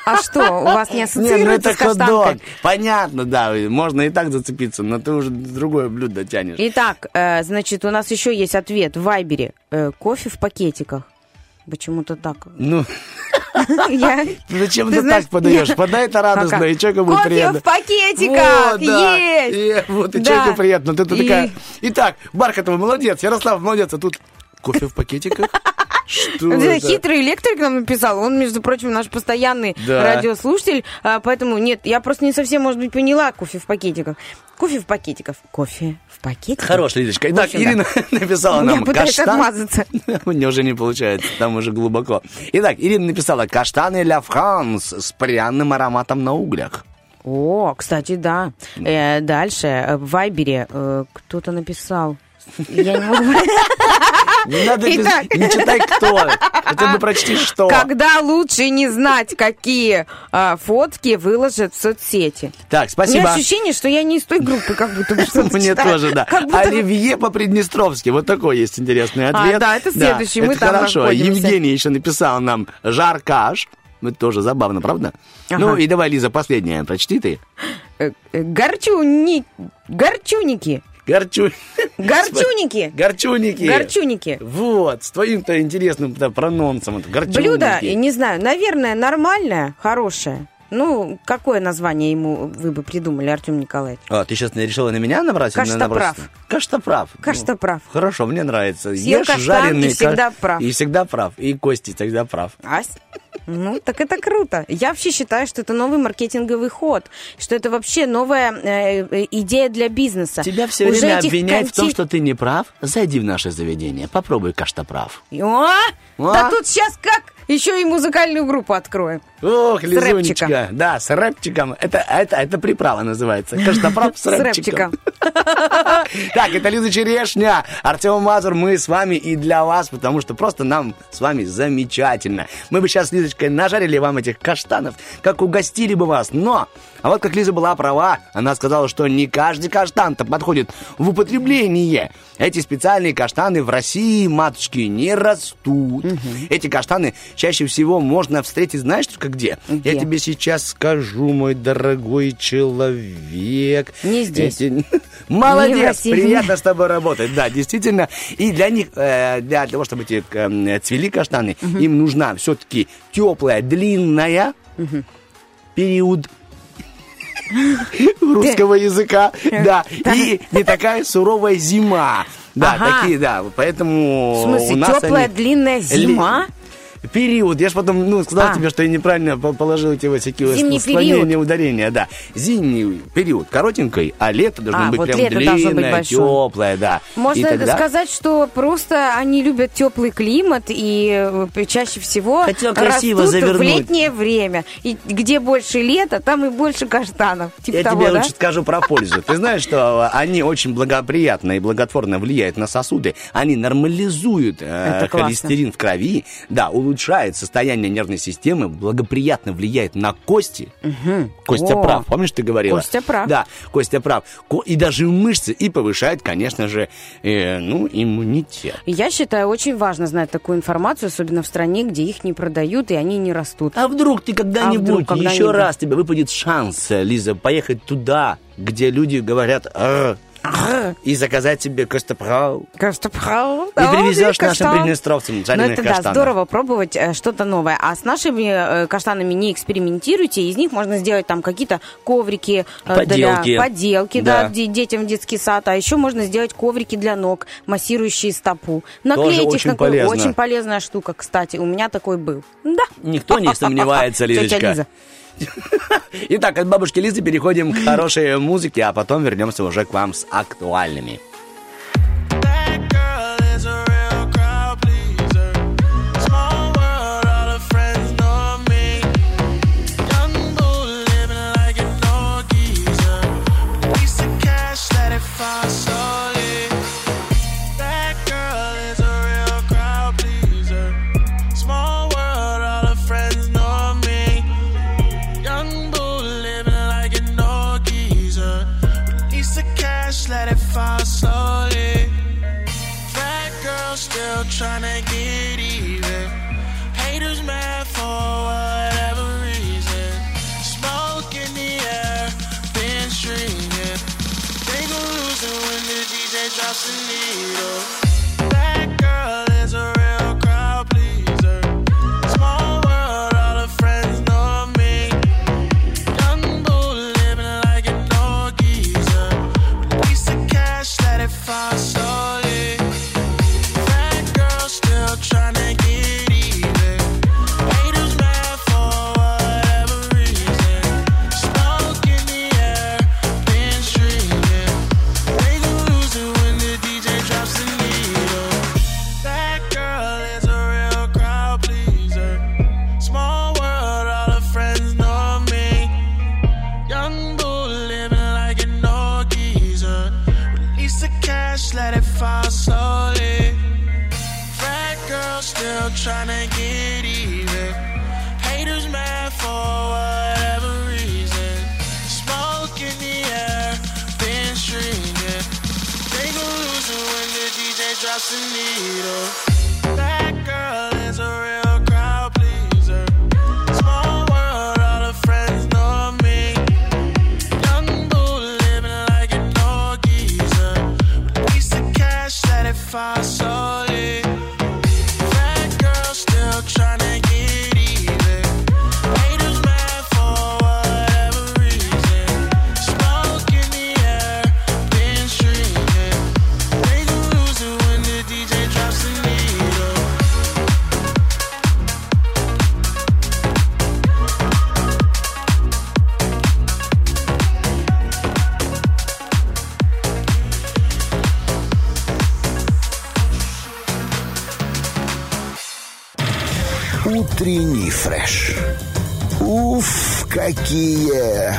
а что, у вас не ну ассоциируется это с каштанкой? Понятно, да. Можно и так зацепиться, но ты уже другое блюдо тянешь. Итак, э, значит, у нас еще есть ответ в Вайбере. Э, кофе в пакетиках. Почему-то так. Ну, зачем Ты ты, так подаешь? Подай это радостно, и человеку будет Кофе приятно. в пакетиках! Есть! И, вот, и человеку приятно. И- такая... Итак, Бархатова, молодец, Ярослав, молодец, а тут кофе в пакетиках? Что Это? Хитрый электрик нам написал. Он, между прочим, наш постоянный Да. радиослушатель. А, поэтому нет, я просто не совсем, может быть, поняла кофе в пакетиках. Кофе в пакетиках. Кофе в пакетиках. Хорош, Лидочка. Итак, общем, да. Ирина написала Я нам пытаюсь каштан. отмазаться. У нее уже не получается, там уже глубоко. Итак, Ирина написала каштаны ля Франс с пряным ароматом на углях. О, кстати, да. Э, дальше, в Вайбере э, кто-то написал. Я не могу... Не надо без- Итак. не читай кто, хотя бы прочти что. Когда лучше не знать, какие а, фотки выложат в соцсети. Так, У меня спасибо. ощущение, что я не из той группы, как будто бы что-то Мне читаю. тоже, да. Будто Оливье по-приднестровски. Вот такой есть интересный А, ответ. да, это следующий, мы это там хорошо. находимся. Евгений еще написал нам жаркаш. Ну, Это тоже забавно, правда? Ага. Ну, и давай, Лиза, последнее. Прочти ты. Э, э, Горчуни... Горчуники. Горчу... Горчуники. Горчуники. Горчуники. Вот, с твоим-то интересным да, прононсом. Горчуники. Блюдо, я не знаю, наверное, нормальное, хорошее. Ну, какое название ему вы бы придумали, Артем Николаевич? А, ты сейчас решила на меня набрать? или на- Каштоправ. Каштоправ. Каштоправ. Ну, хорошо, мне нравится. Съел Ешь каштан жареный и всегда ка- прав. И всегда прав. И Кости всегда прав. Ась? Ну, так это круто. Я вообще считаю, что это новый маркетинговый ход, что это вообще новая э, э, идея для бизнеса. Тебя все Уже время обвиняют в том, конти- что ты не прав. Зайди в наше заведение, попробуй каштоправ. О, А? да тут сейчас как? Еще и музыкальную группу откроем. Ох, С Лизунечка. рэпчиком. Да, с рэпчиком. Это, это, это приправа называется. Каштоправ с С рэпчиком. Так, это Лиза Черешня, Артем Мазур, мы с вами и для вас, потому что просто нам с вами замечательно. Мы бы сейчас с Лизочкой нажарили вам этих каштанов, как угостили бы вас, но... А вот как Лиза была права, она сказала, что не каждый каштан-то подходит в употребление. Эти специальные каштаны в России, матушки, не растут. Эти каштаны чаще всего можно встретить, знаешь, только где? Где? Я тебе сейчас скажу, мой дорогой человек. Не здесь. Эти- Не Молодец, России. приятно с тобой работать. Да, действительно. И для них, э, для того, чтобы эти э, цвели каштаны, им нужна все-таки теплая, длинная период русского языка, да, и не такая суровая зима. Да, Ага. такие, да, поэтому В смысле, теплая они- длинная зима? Период. Я же потом ну, сказал А. тебе, что я неправильно по- положил эти вот всякие Зимний склонения, период. ударения. Да. Зимний период коротенький, а лето должно А, быть вот прям лето быть длинное, большое. теплое, да. Можно И тогда- сказать, что просто они любят теплый климат и э, чаще всего Хотел красиво растут в завернуть. летнее время. И где больше лета, там и больше каштанов. Типа Я того, тебе да? лучше скажу про пользу. Ты знаешь, что они очень благоприятно и благотворно влияют на сосуды. Они нормализуют э, холестерин в крови, да, улучшают улучшает состояние нервной системы, благоприятно влияет на кости. Костя О. прав, помнишь, ты говорила? Костя прав. Да, Костя прав. И даже мышцы, и повышает, конечно же, э, ну, иммунитет. Я считаю, очень важно знать такую информацию, особенно в стране, где их не продают и они не растут. А вдруг ты когда-нибудь, вдруг еще когда-нибудь? раз тебе выпадет шанс, э, Лиза, поехать туда, где люди говорят и заказать тебе костопрал. Костопрал. И привезешь нашим приднестровцам Ну, жареных это да, каштанов. здорово пробовать э, что-то новое. А с нашими э, каштанами не экспериментируйте. Из них можно сделать там какие-то коврики э, Поделки. для поделки, да, Да. де- детям в детский сад. А еще можно сделать коврики для ног, массирующие стопу. Наклеить их очень на- полезно. Очень полезная штука, кстати. У меня такой был. Да. Никто не сомневается, Тетя Лизочка. Лиза. Итак, от бабушки Лизы переходим к хорошей музыке, а потом вернемся уже к вам с актуальными. Tryna get even. Haters mad for whatever reason. Smoke in the air, been streaming. They gon' lose it when the DJ drops the needle. That фреш. Уф, какие!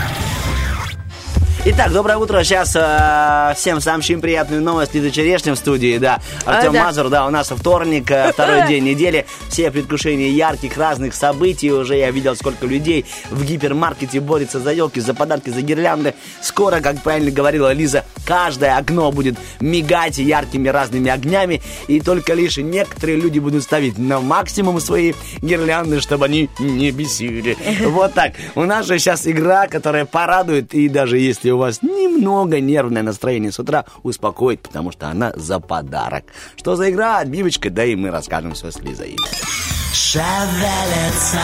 Итак, доброе утро. Сейчас э, всем сообщим приятную новость. Лиза Черешня в студии, да. Артем А, да. Мазур, да, у нас вторник, э, второй день недели. Все предвкушения ярких разных событий. Уже я видел, сколько людей в гипермаркете борется за елки, за подарки, за гирлянды. Скоро, как правильно говорила Лиза, каждое окно будет мигать яркими разными огнями. И только лишь некоторые люди будут ставить на максимум свои гирлянды, чтобы они не бесили. Вот так. У нас же сейчас игра, которая порадует. И даже если у вас немного нервное настроение с утра, успокоит, потому что она за подарок. Что за игра? Отбивочка, да и мы расскажем все с Лизой. Шевелится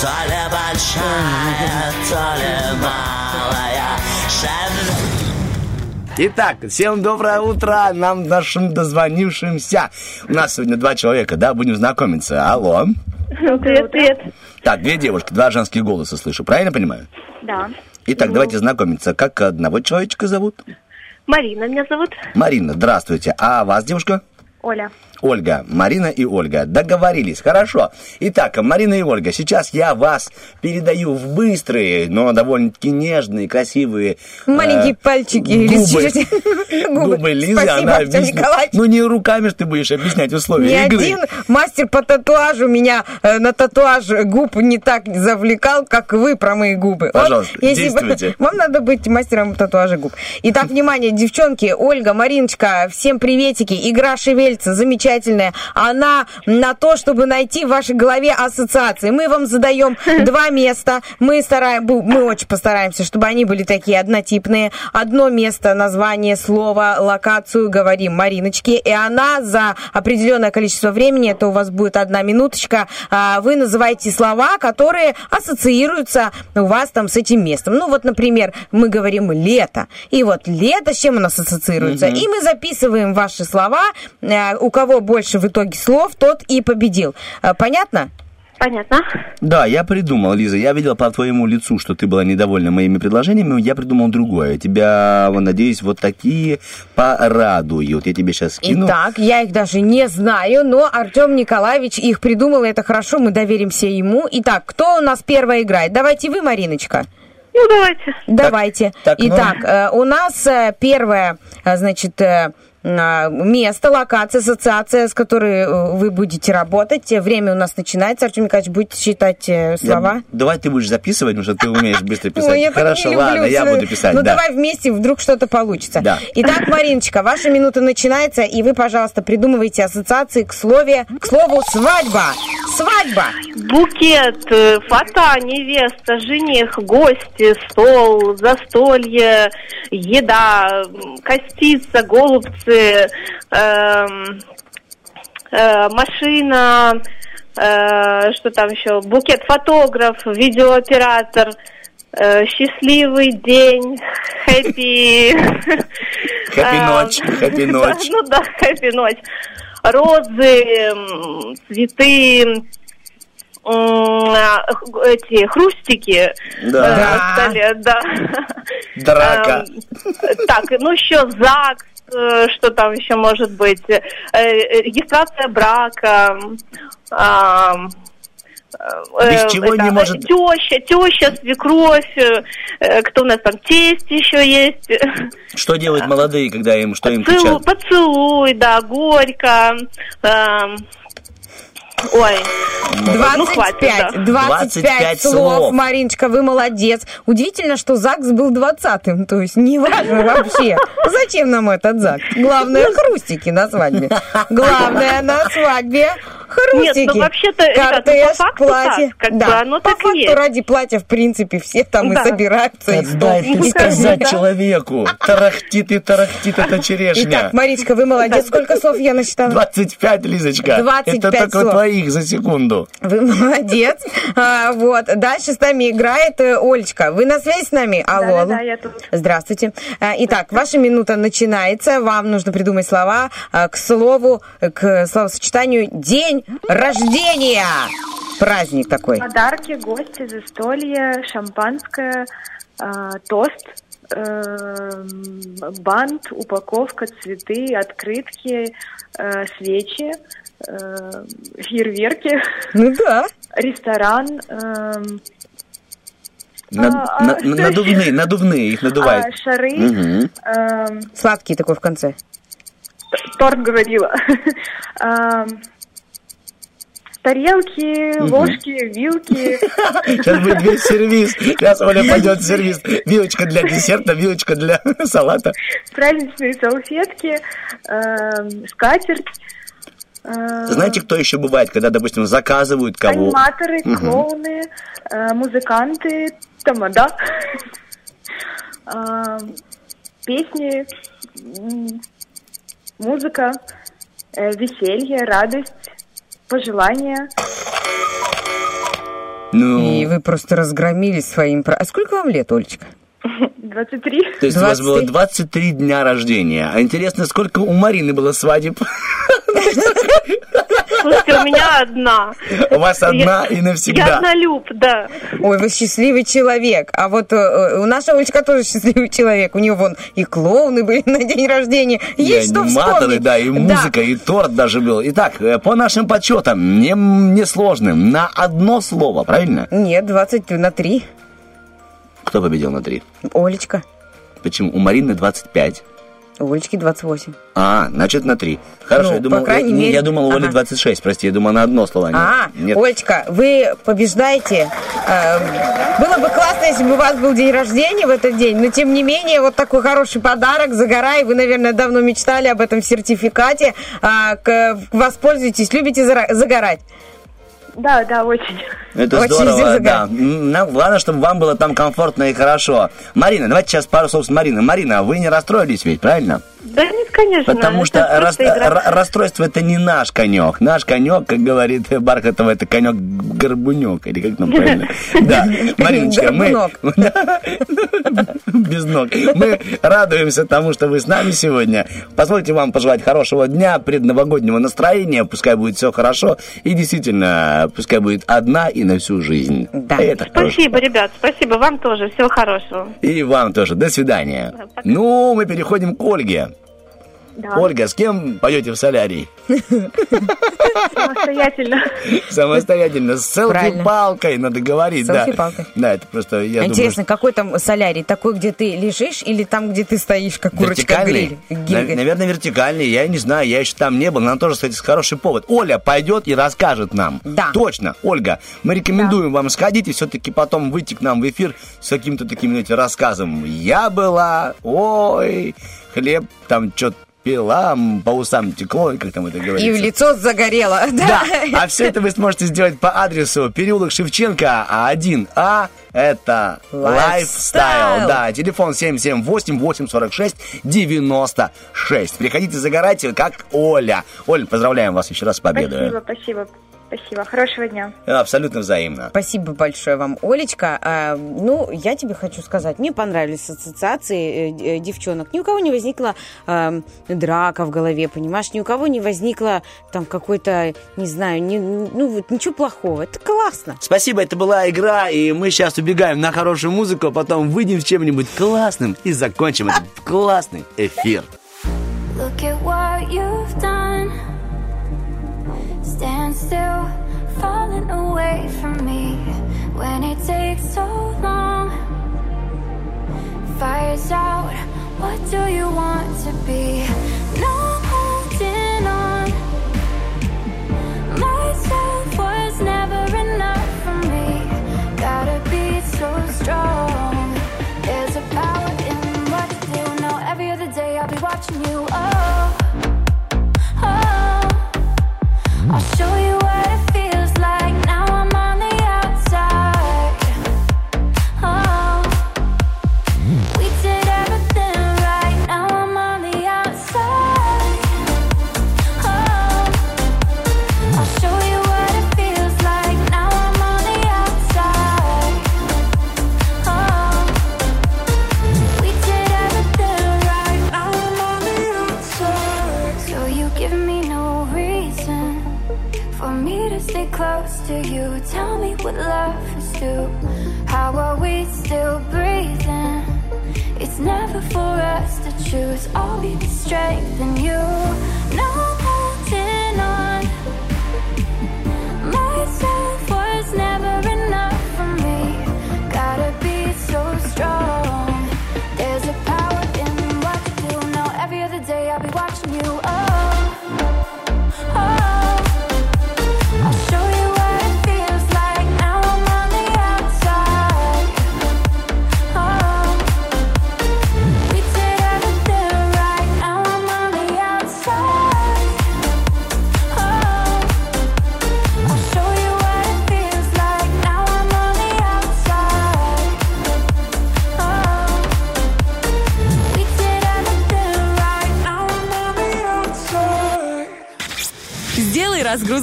То ли большая, то ли малая Шевелится Итак, всем доброе утро, нам нашим дозвонившимся. У нас сегодня два человека, да, будем знакомиться. Алло. Привет, привет. Так, две девушки, два женских голоса слышу, правильно понимаю? Да. Итак, давайте знакомиться. Как одного человечка зовут? Марина меня зовут. Марина, здравствуйте. А вас, девушка? Оля. Ольга, Марина и Ольга. Договорились, хорошо. Итак, Марина и Ольга, сейчас я вас передаю в быстрые, но довольно-таки нежные, красивые... Маленькие э, пальчики. губы. Губы Лизы, она объяснит. Ну, не руками ж ты будешь объяснять условия Ни игры. один мастер по татуажу меня э, на татуаж губ не так завлекал, как вы про мои губы. Вот Пожалуйста, если бы- действуйте. Вам надо быть мастером татуажа губ. Итак, внимание, девчонки, Ольга, Мариночка, всем приветики. Игра шевельца замечательная. Она на то, чтобы найти в вашей голове ассоциации. Мы вам задаем два места. Мы, стараем, мы очень постараемся, чтобы они были такие однотипные. Одно место, название, слово, локацию говорим Мариночке. И она за определенное количество времени, это у вас будет одна минуточка, а, вы называете слова, которые ассоциируются у вас там с этим местом. Ну вот, например, мы говорим лето. И вот лето, с чем у нас ассоциируется? Мгм. И мы записываем ваши слова. Э, У кого больше в итоге слов, тот и победил. Э, Понятно? Понятно. Да, я придумал, Лиза. Я видел по твоему лицу, что ты была недовольна моими предложениями. Я придумал другое. Тебя, надеюсь, вот такие порадуют. Я тебе сейчас скину. Итак, я их даже не знаю, но Артем Николаевич их придумал, и это хорошо, мы доверимся ему. Итак, кто у нас первая играет? Давайте вы, Мариночка. Ну, давайте. Давайте. так, ну- Итак, э, у нас э, первое, э, значит, место, локация, ассоциация, с которой э, вы будете работать. Время у нас начинается. Артем Николаевич, будете считать э, Я- слова? Давай ты будешь записывать, потому что ты умеешь быстро писать. Я Хорошо, ладно, я буду писать. Ну, да. давай вместе, вдруг что-то получится. Итак, Мариночка, ваша минута начинается, и вы, пожалуйста, придумывайте ассоциации к, слове, к слову «свадьба». Свадьба. Букет, э, фата, невеста, жених, гости, стол, застолье, еда, костица, голубцы, эм, э, машина, э, что там еще, букет, фотограф, видеооператор, э, счастливый день, хэппи... Хэппи Эм, ночь, хэппи ночь. Ну да, хэппи ночь. Розы, цветы, а, эти хрустики Да. э, столе, да. Драка. Эм, Так, ну еще ЗАГС, э, что там еще может быть, э, э, регистрация брака, э, Без чего не может- Теща, теща, свекровь, э, э, кто у нас там, тесть еще есть. Что делают молодые, когда им, что им Поцелуй, кричат? поцелуй, да, горько. эм, ой, ну хватит, 25, да. 25, слов. Мариночка, вы молодец. Удивительно, что ЗАГС был 20-м, то есть не важно вообще. Зачем нам этот ЗАГС? Главное, хрустики на свадьбе. Главное на свадьбе хрустики. Нет, ну вообще-то, ребят, ну, Кортеж, по факту платье. так, как да. бы оно по так факту есть. ради платья, в принципе, все там Да. и собираются. и Дай стол. ты И сказать человеку. Тарахтит и тарахтит эта черешня. Итак, Маричка, вы молодец. Сколько слов я насчитала? 25, Лизочка. 25 Это только слов. Твоих за секунду. Вы молодец. А, вот. Дальше с нами играет э, Олечка. Вы на связи с нами? Алло. Да-да-да, я тут. Здравствуйте. А, Итак, ваша минута начинается. Вам нужно придумать слова а, к слову, к словосочетанию «день рождения». Праздник такой. Подарки, гости, застолье, шампанское, э, тост, э, бант, упаковка, цветы, открытки, э, свечи, э, фейерверки, Ну да. ресторан, эм, Над- А, а на- что надувные, еще? надувные, их надувают. а, шары, Мгм. эм, Сладкий такой в конце. торт говорила, Эм, тарелки, Мгм. ложки, вилки. Сейчас будет весь сервис. Сейчас Оля пойдет в сервис. Вилочка для десерта, вилочка для салата. праздничные салфетки, эм, скатерть. Э, Знаете, кто еще бывает, когда, допустим, заказывают кого? Аниматоры, Мгм. клоуны, э, музыканты, тамада, Эм, песни, музыка, э, веселье, радость, пожелания. Ну, И вы просто разгромили своим... А сколько вам лет, Олечка? 23. то есть у вас было 23 дня рождения. А интересно, сколько у Марины было свадеб? Слушайте, у меня одна. У вас одна и Я навсегда. однолюб, да. Ой, вы счастливый человек. А вот э, у наша Олечка тоже счастливый человек. У нее вон и клоуны были на день рождения. И Есть что аниматоры, вспомнить. да, и музыка, и торт даже был. Итак, э, по нашим подсчетам, не, не сложным, на одно слово, правильно? Нет, 20 на 3. Кто победил на три? Олечка. Почему? У Марины 25. У Олечки 28. А, значит, на три. Хорошо, Ну, я думал, по крайней не, мере- я думал, у Оли Ага. 26, прости, я думал, на одно слово. Нет, А, нет. Олечка, вы побеждаете. Эм, Было бы классно, если бы у вас был день рождения в этот день, но тем не менее, вот такой хороший подарок, загорай. Вы, наверное, давно мечтали об этом сертификате. А, к- Воспользуйтесь, любите загорать. Да, да, очень. Это Очень здорово, да. Нам главное, чтобы вам было там комфортно и хорошо. Марина, давайте сейчас пару слов с Мариной. Марина, вы не расстроились ведь, правильно? Да нет, конечно. Потому что рас- расстройство это не наш конек. Наш конек, как говорит Бархатова, это конек горбунек. Или как там правильно? Да, Мариночка, мы... Без ног. Мы радуемся тому, что вы с нами сегодня. Позвольте вам пожелать хорошего дня, предновогоднего настроения. Пускай будет все хорошо. И действительно, пускай будет одна и на всю жизнь. Да. Это хорошо. Спасибо, ребят, спасибо. Вам тоже. Всего хорошего. И вам тоже. До свидания. Ну, мы переходим к Ольге. Да. Ольга, с кем поете в солярий? Самостоятельно. Самостоятельно, с селфи-палкой, надо говорить, да. Селфи-палкой. Да, это просто, я Интересно, какой там солярий? Такой, где ты лежишь или там, где ты стоишь, как курочка? На- наверное, вертикальный, я не знаю, я еще там не был, но тоже, кстати, хороший повод. Оля пойдет и расскажет нам. Да. Точно, Ольга, мы рекомендуем вам сходить и все-таки потом выйти к нам в эфир с каким-то таким, знаете, рассказом. Я была, ой, хлеб там что-то пила, по усам текло, как там это говорится. И в лицо загорело. Да, а все это вы сможете сделать по адресу переулок Шевченко 1А. Это Lifestyle. Lifestyle. Да, телефон 778-846-96. Приходите загорайте, как Оля. Оль, поздравляем вас еще раз с победой. Спасибо, спасибо, спасибо. Хорошего дня. Абсолютно взаимно. Спасибо большое вам, Олечка. А, ну, я тебе хочу сказать, мне понравились ассоциации э, э, девчонок. Ни у кого не возникла э, драка в голове, понимаешь? Ни у кого не возникло там какой-то, не знаю, не, ну вот ничего плохого. Это классно. Спасибо, это была игра, и мы сейчас убегаем на хорошую музыку, а потом выйдем с чем-нибудь классным и закончим этот классный эфир. Look at what you've done. Stand still, falling away from me when it takes so long. Fires out, what do you want to be? No holding on. Myself was never enough for me. Gotta be so strong. There's a power in what you do. Now every other day I'll be watching you. Oh, I'll show you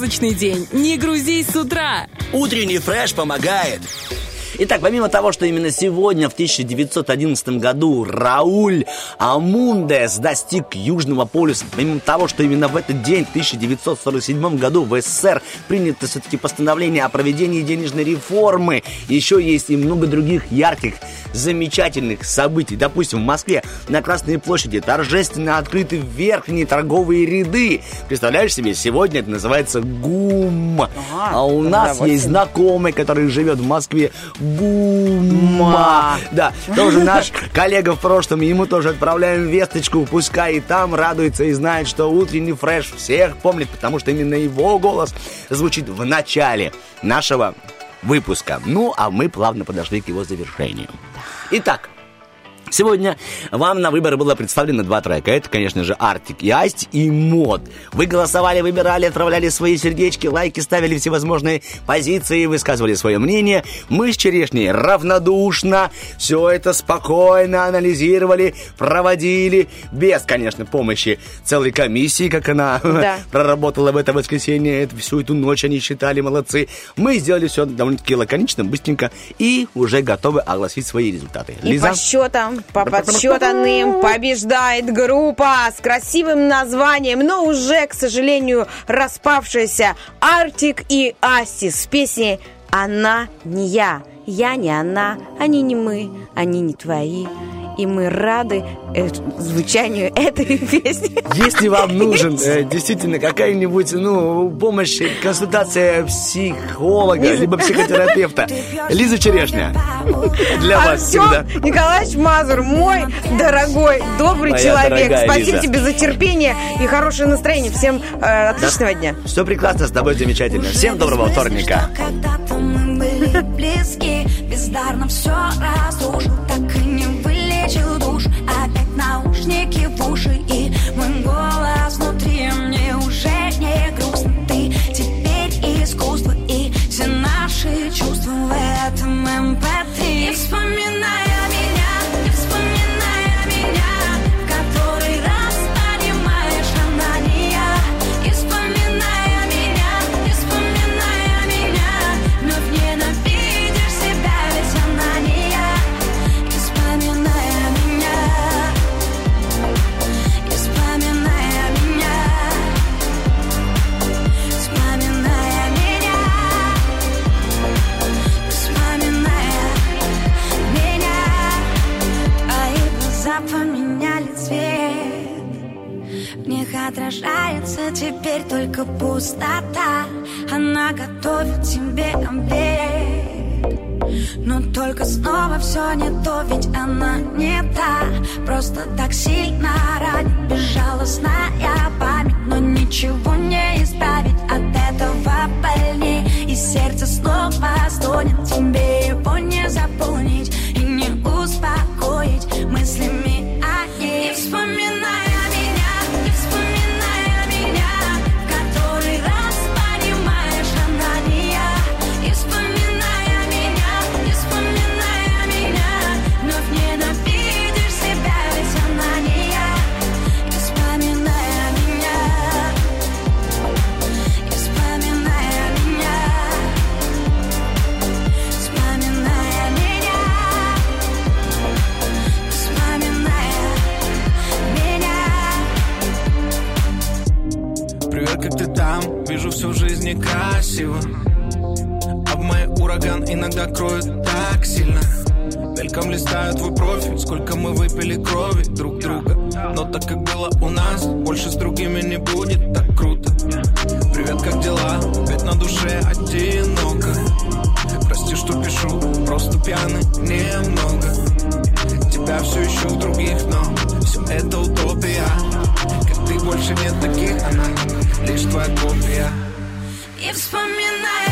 Разгрузочный день. Не грузись с утра. Утренний фреш помогает. Итак, помимо того, что именно сегодня, в 1911 году, Рауль Амундес достиг Южного полюса, помимо того, что именно в этот день, в 1947 году, в СССР принято все-таки постановление о проведении денежной реформы, еще есть и много других ярких, замечательных событий. Допустим, в Москве на Красной площади торжественно открыты верхние торговые ряды. Представляешь себе, сегодня это называется ГУМ. А у нас вот есть знакомый, который живет в Москве. Гума. Да, тоже наш коллега в прошлом. Ему тоже отправляем весточку. Пускай и там радуется и знает, что утренний фреш всех помнит, потому что именно его голос звучит в начале нашего выпуска. Ну, а мы плавно подошли к его завершению. Итак, Сегодня вам на выбор было представлено два трека. Это, конечно же, Артик и Асти и Мод. Вы голосовали, выбирали, отправляли свои сердечки, лайки, ставили всевозможные позиции, высказывали свое мнение. Мы с Черешней равнодушно все это спокойно анализировали, проводили, без, конечно, помощи целой комиссии, как она Да. проработала в это воскресенье. Это, всю эту ночь они считали, молодцы. Мы сделали все довольно-таки лаконично, быстренько и уже готовы огласить свои результаты. И по счетам, по подсчетанным побеждает группа с красивым названием, но уже, к сожалению, распавшаяся Артик и Асти с песней «Она не я». Я не она, они не мы, они не твои. И мы рады э, звучанию этой песни. Если вам нужен э, действительно какая-нибудь ну, помощь, консультация психолога, либо психотерапевта, Лиза Черешня для вас всегда. Николаевич Мазур, мой дорогой, добрый Моя человек. Спасибо Лиза. тебе за терпение и хорошее настроение. Всем э, отличного дня. Все прекрасно, с тобой замечательно. Всем доброго вторника. Когда-то мы были близки Бездарно все разрушил вылечил душ Опять наушники в уши И теперь только пустота. Она готовит тебе омлет Но только снова все не то, ведь она не та. Просто так сильно ранит безжалостная память. Но ничего не исправить от этого больней И сердце снова стонет Тебе его не заполнить и не успокоить. Мыслями все в жизни красиво. А в моей ураган иногда кроет так сильно. Мельком листаю твой профиль Сколько мы выпили крови друг друга. Но так как было у нас Больше с другими не будет так круто. Привет, как дела? Ведь на душе одиноко. Прости, что пишу Просто пьяный немного. Тебя все ищу в других, но Все это утопия. Как ты больше нет таких, она лишь твоя копия И вспоминая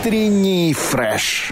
Утренний фреш.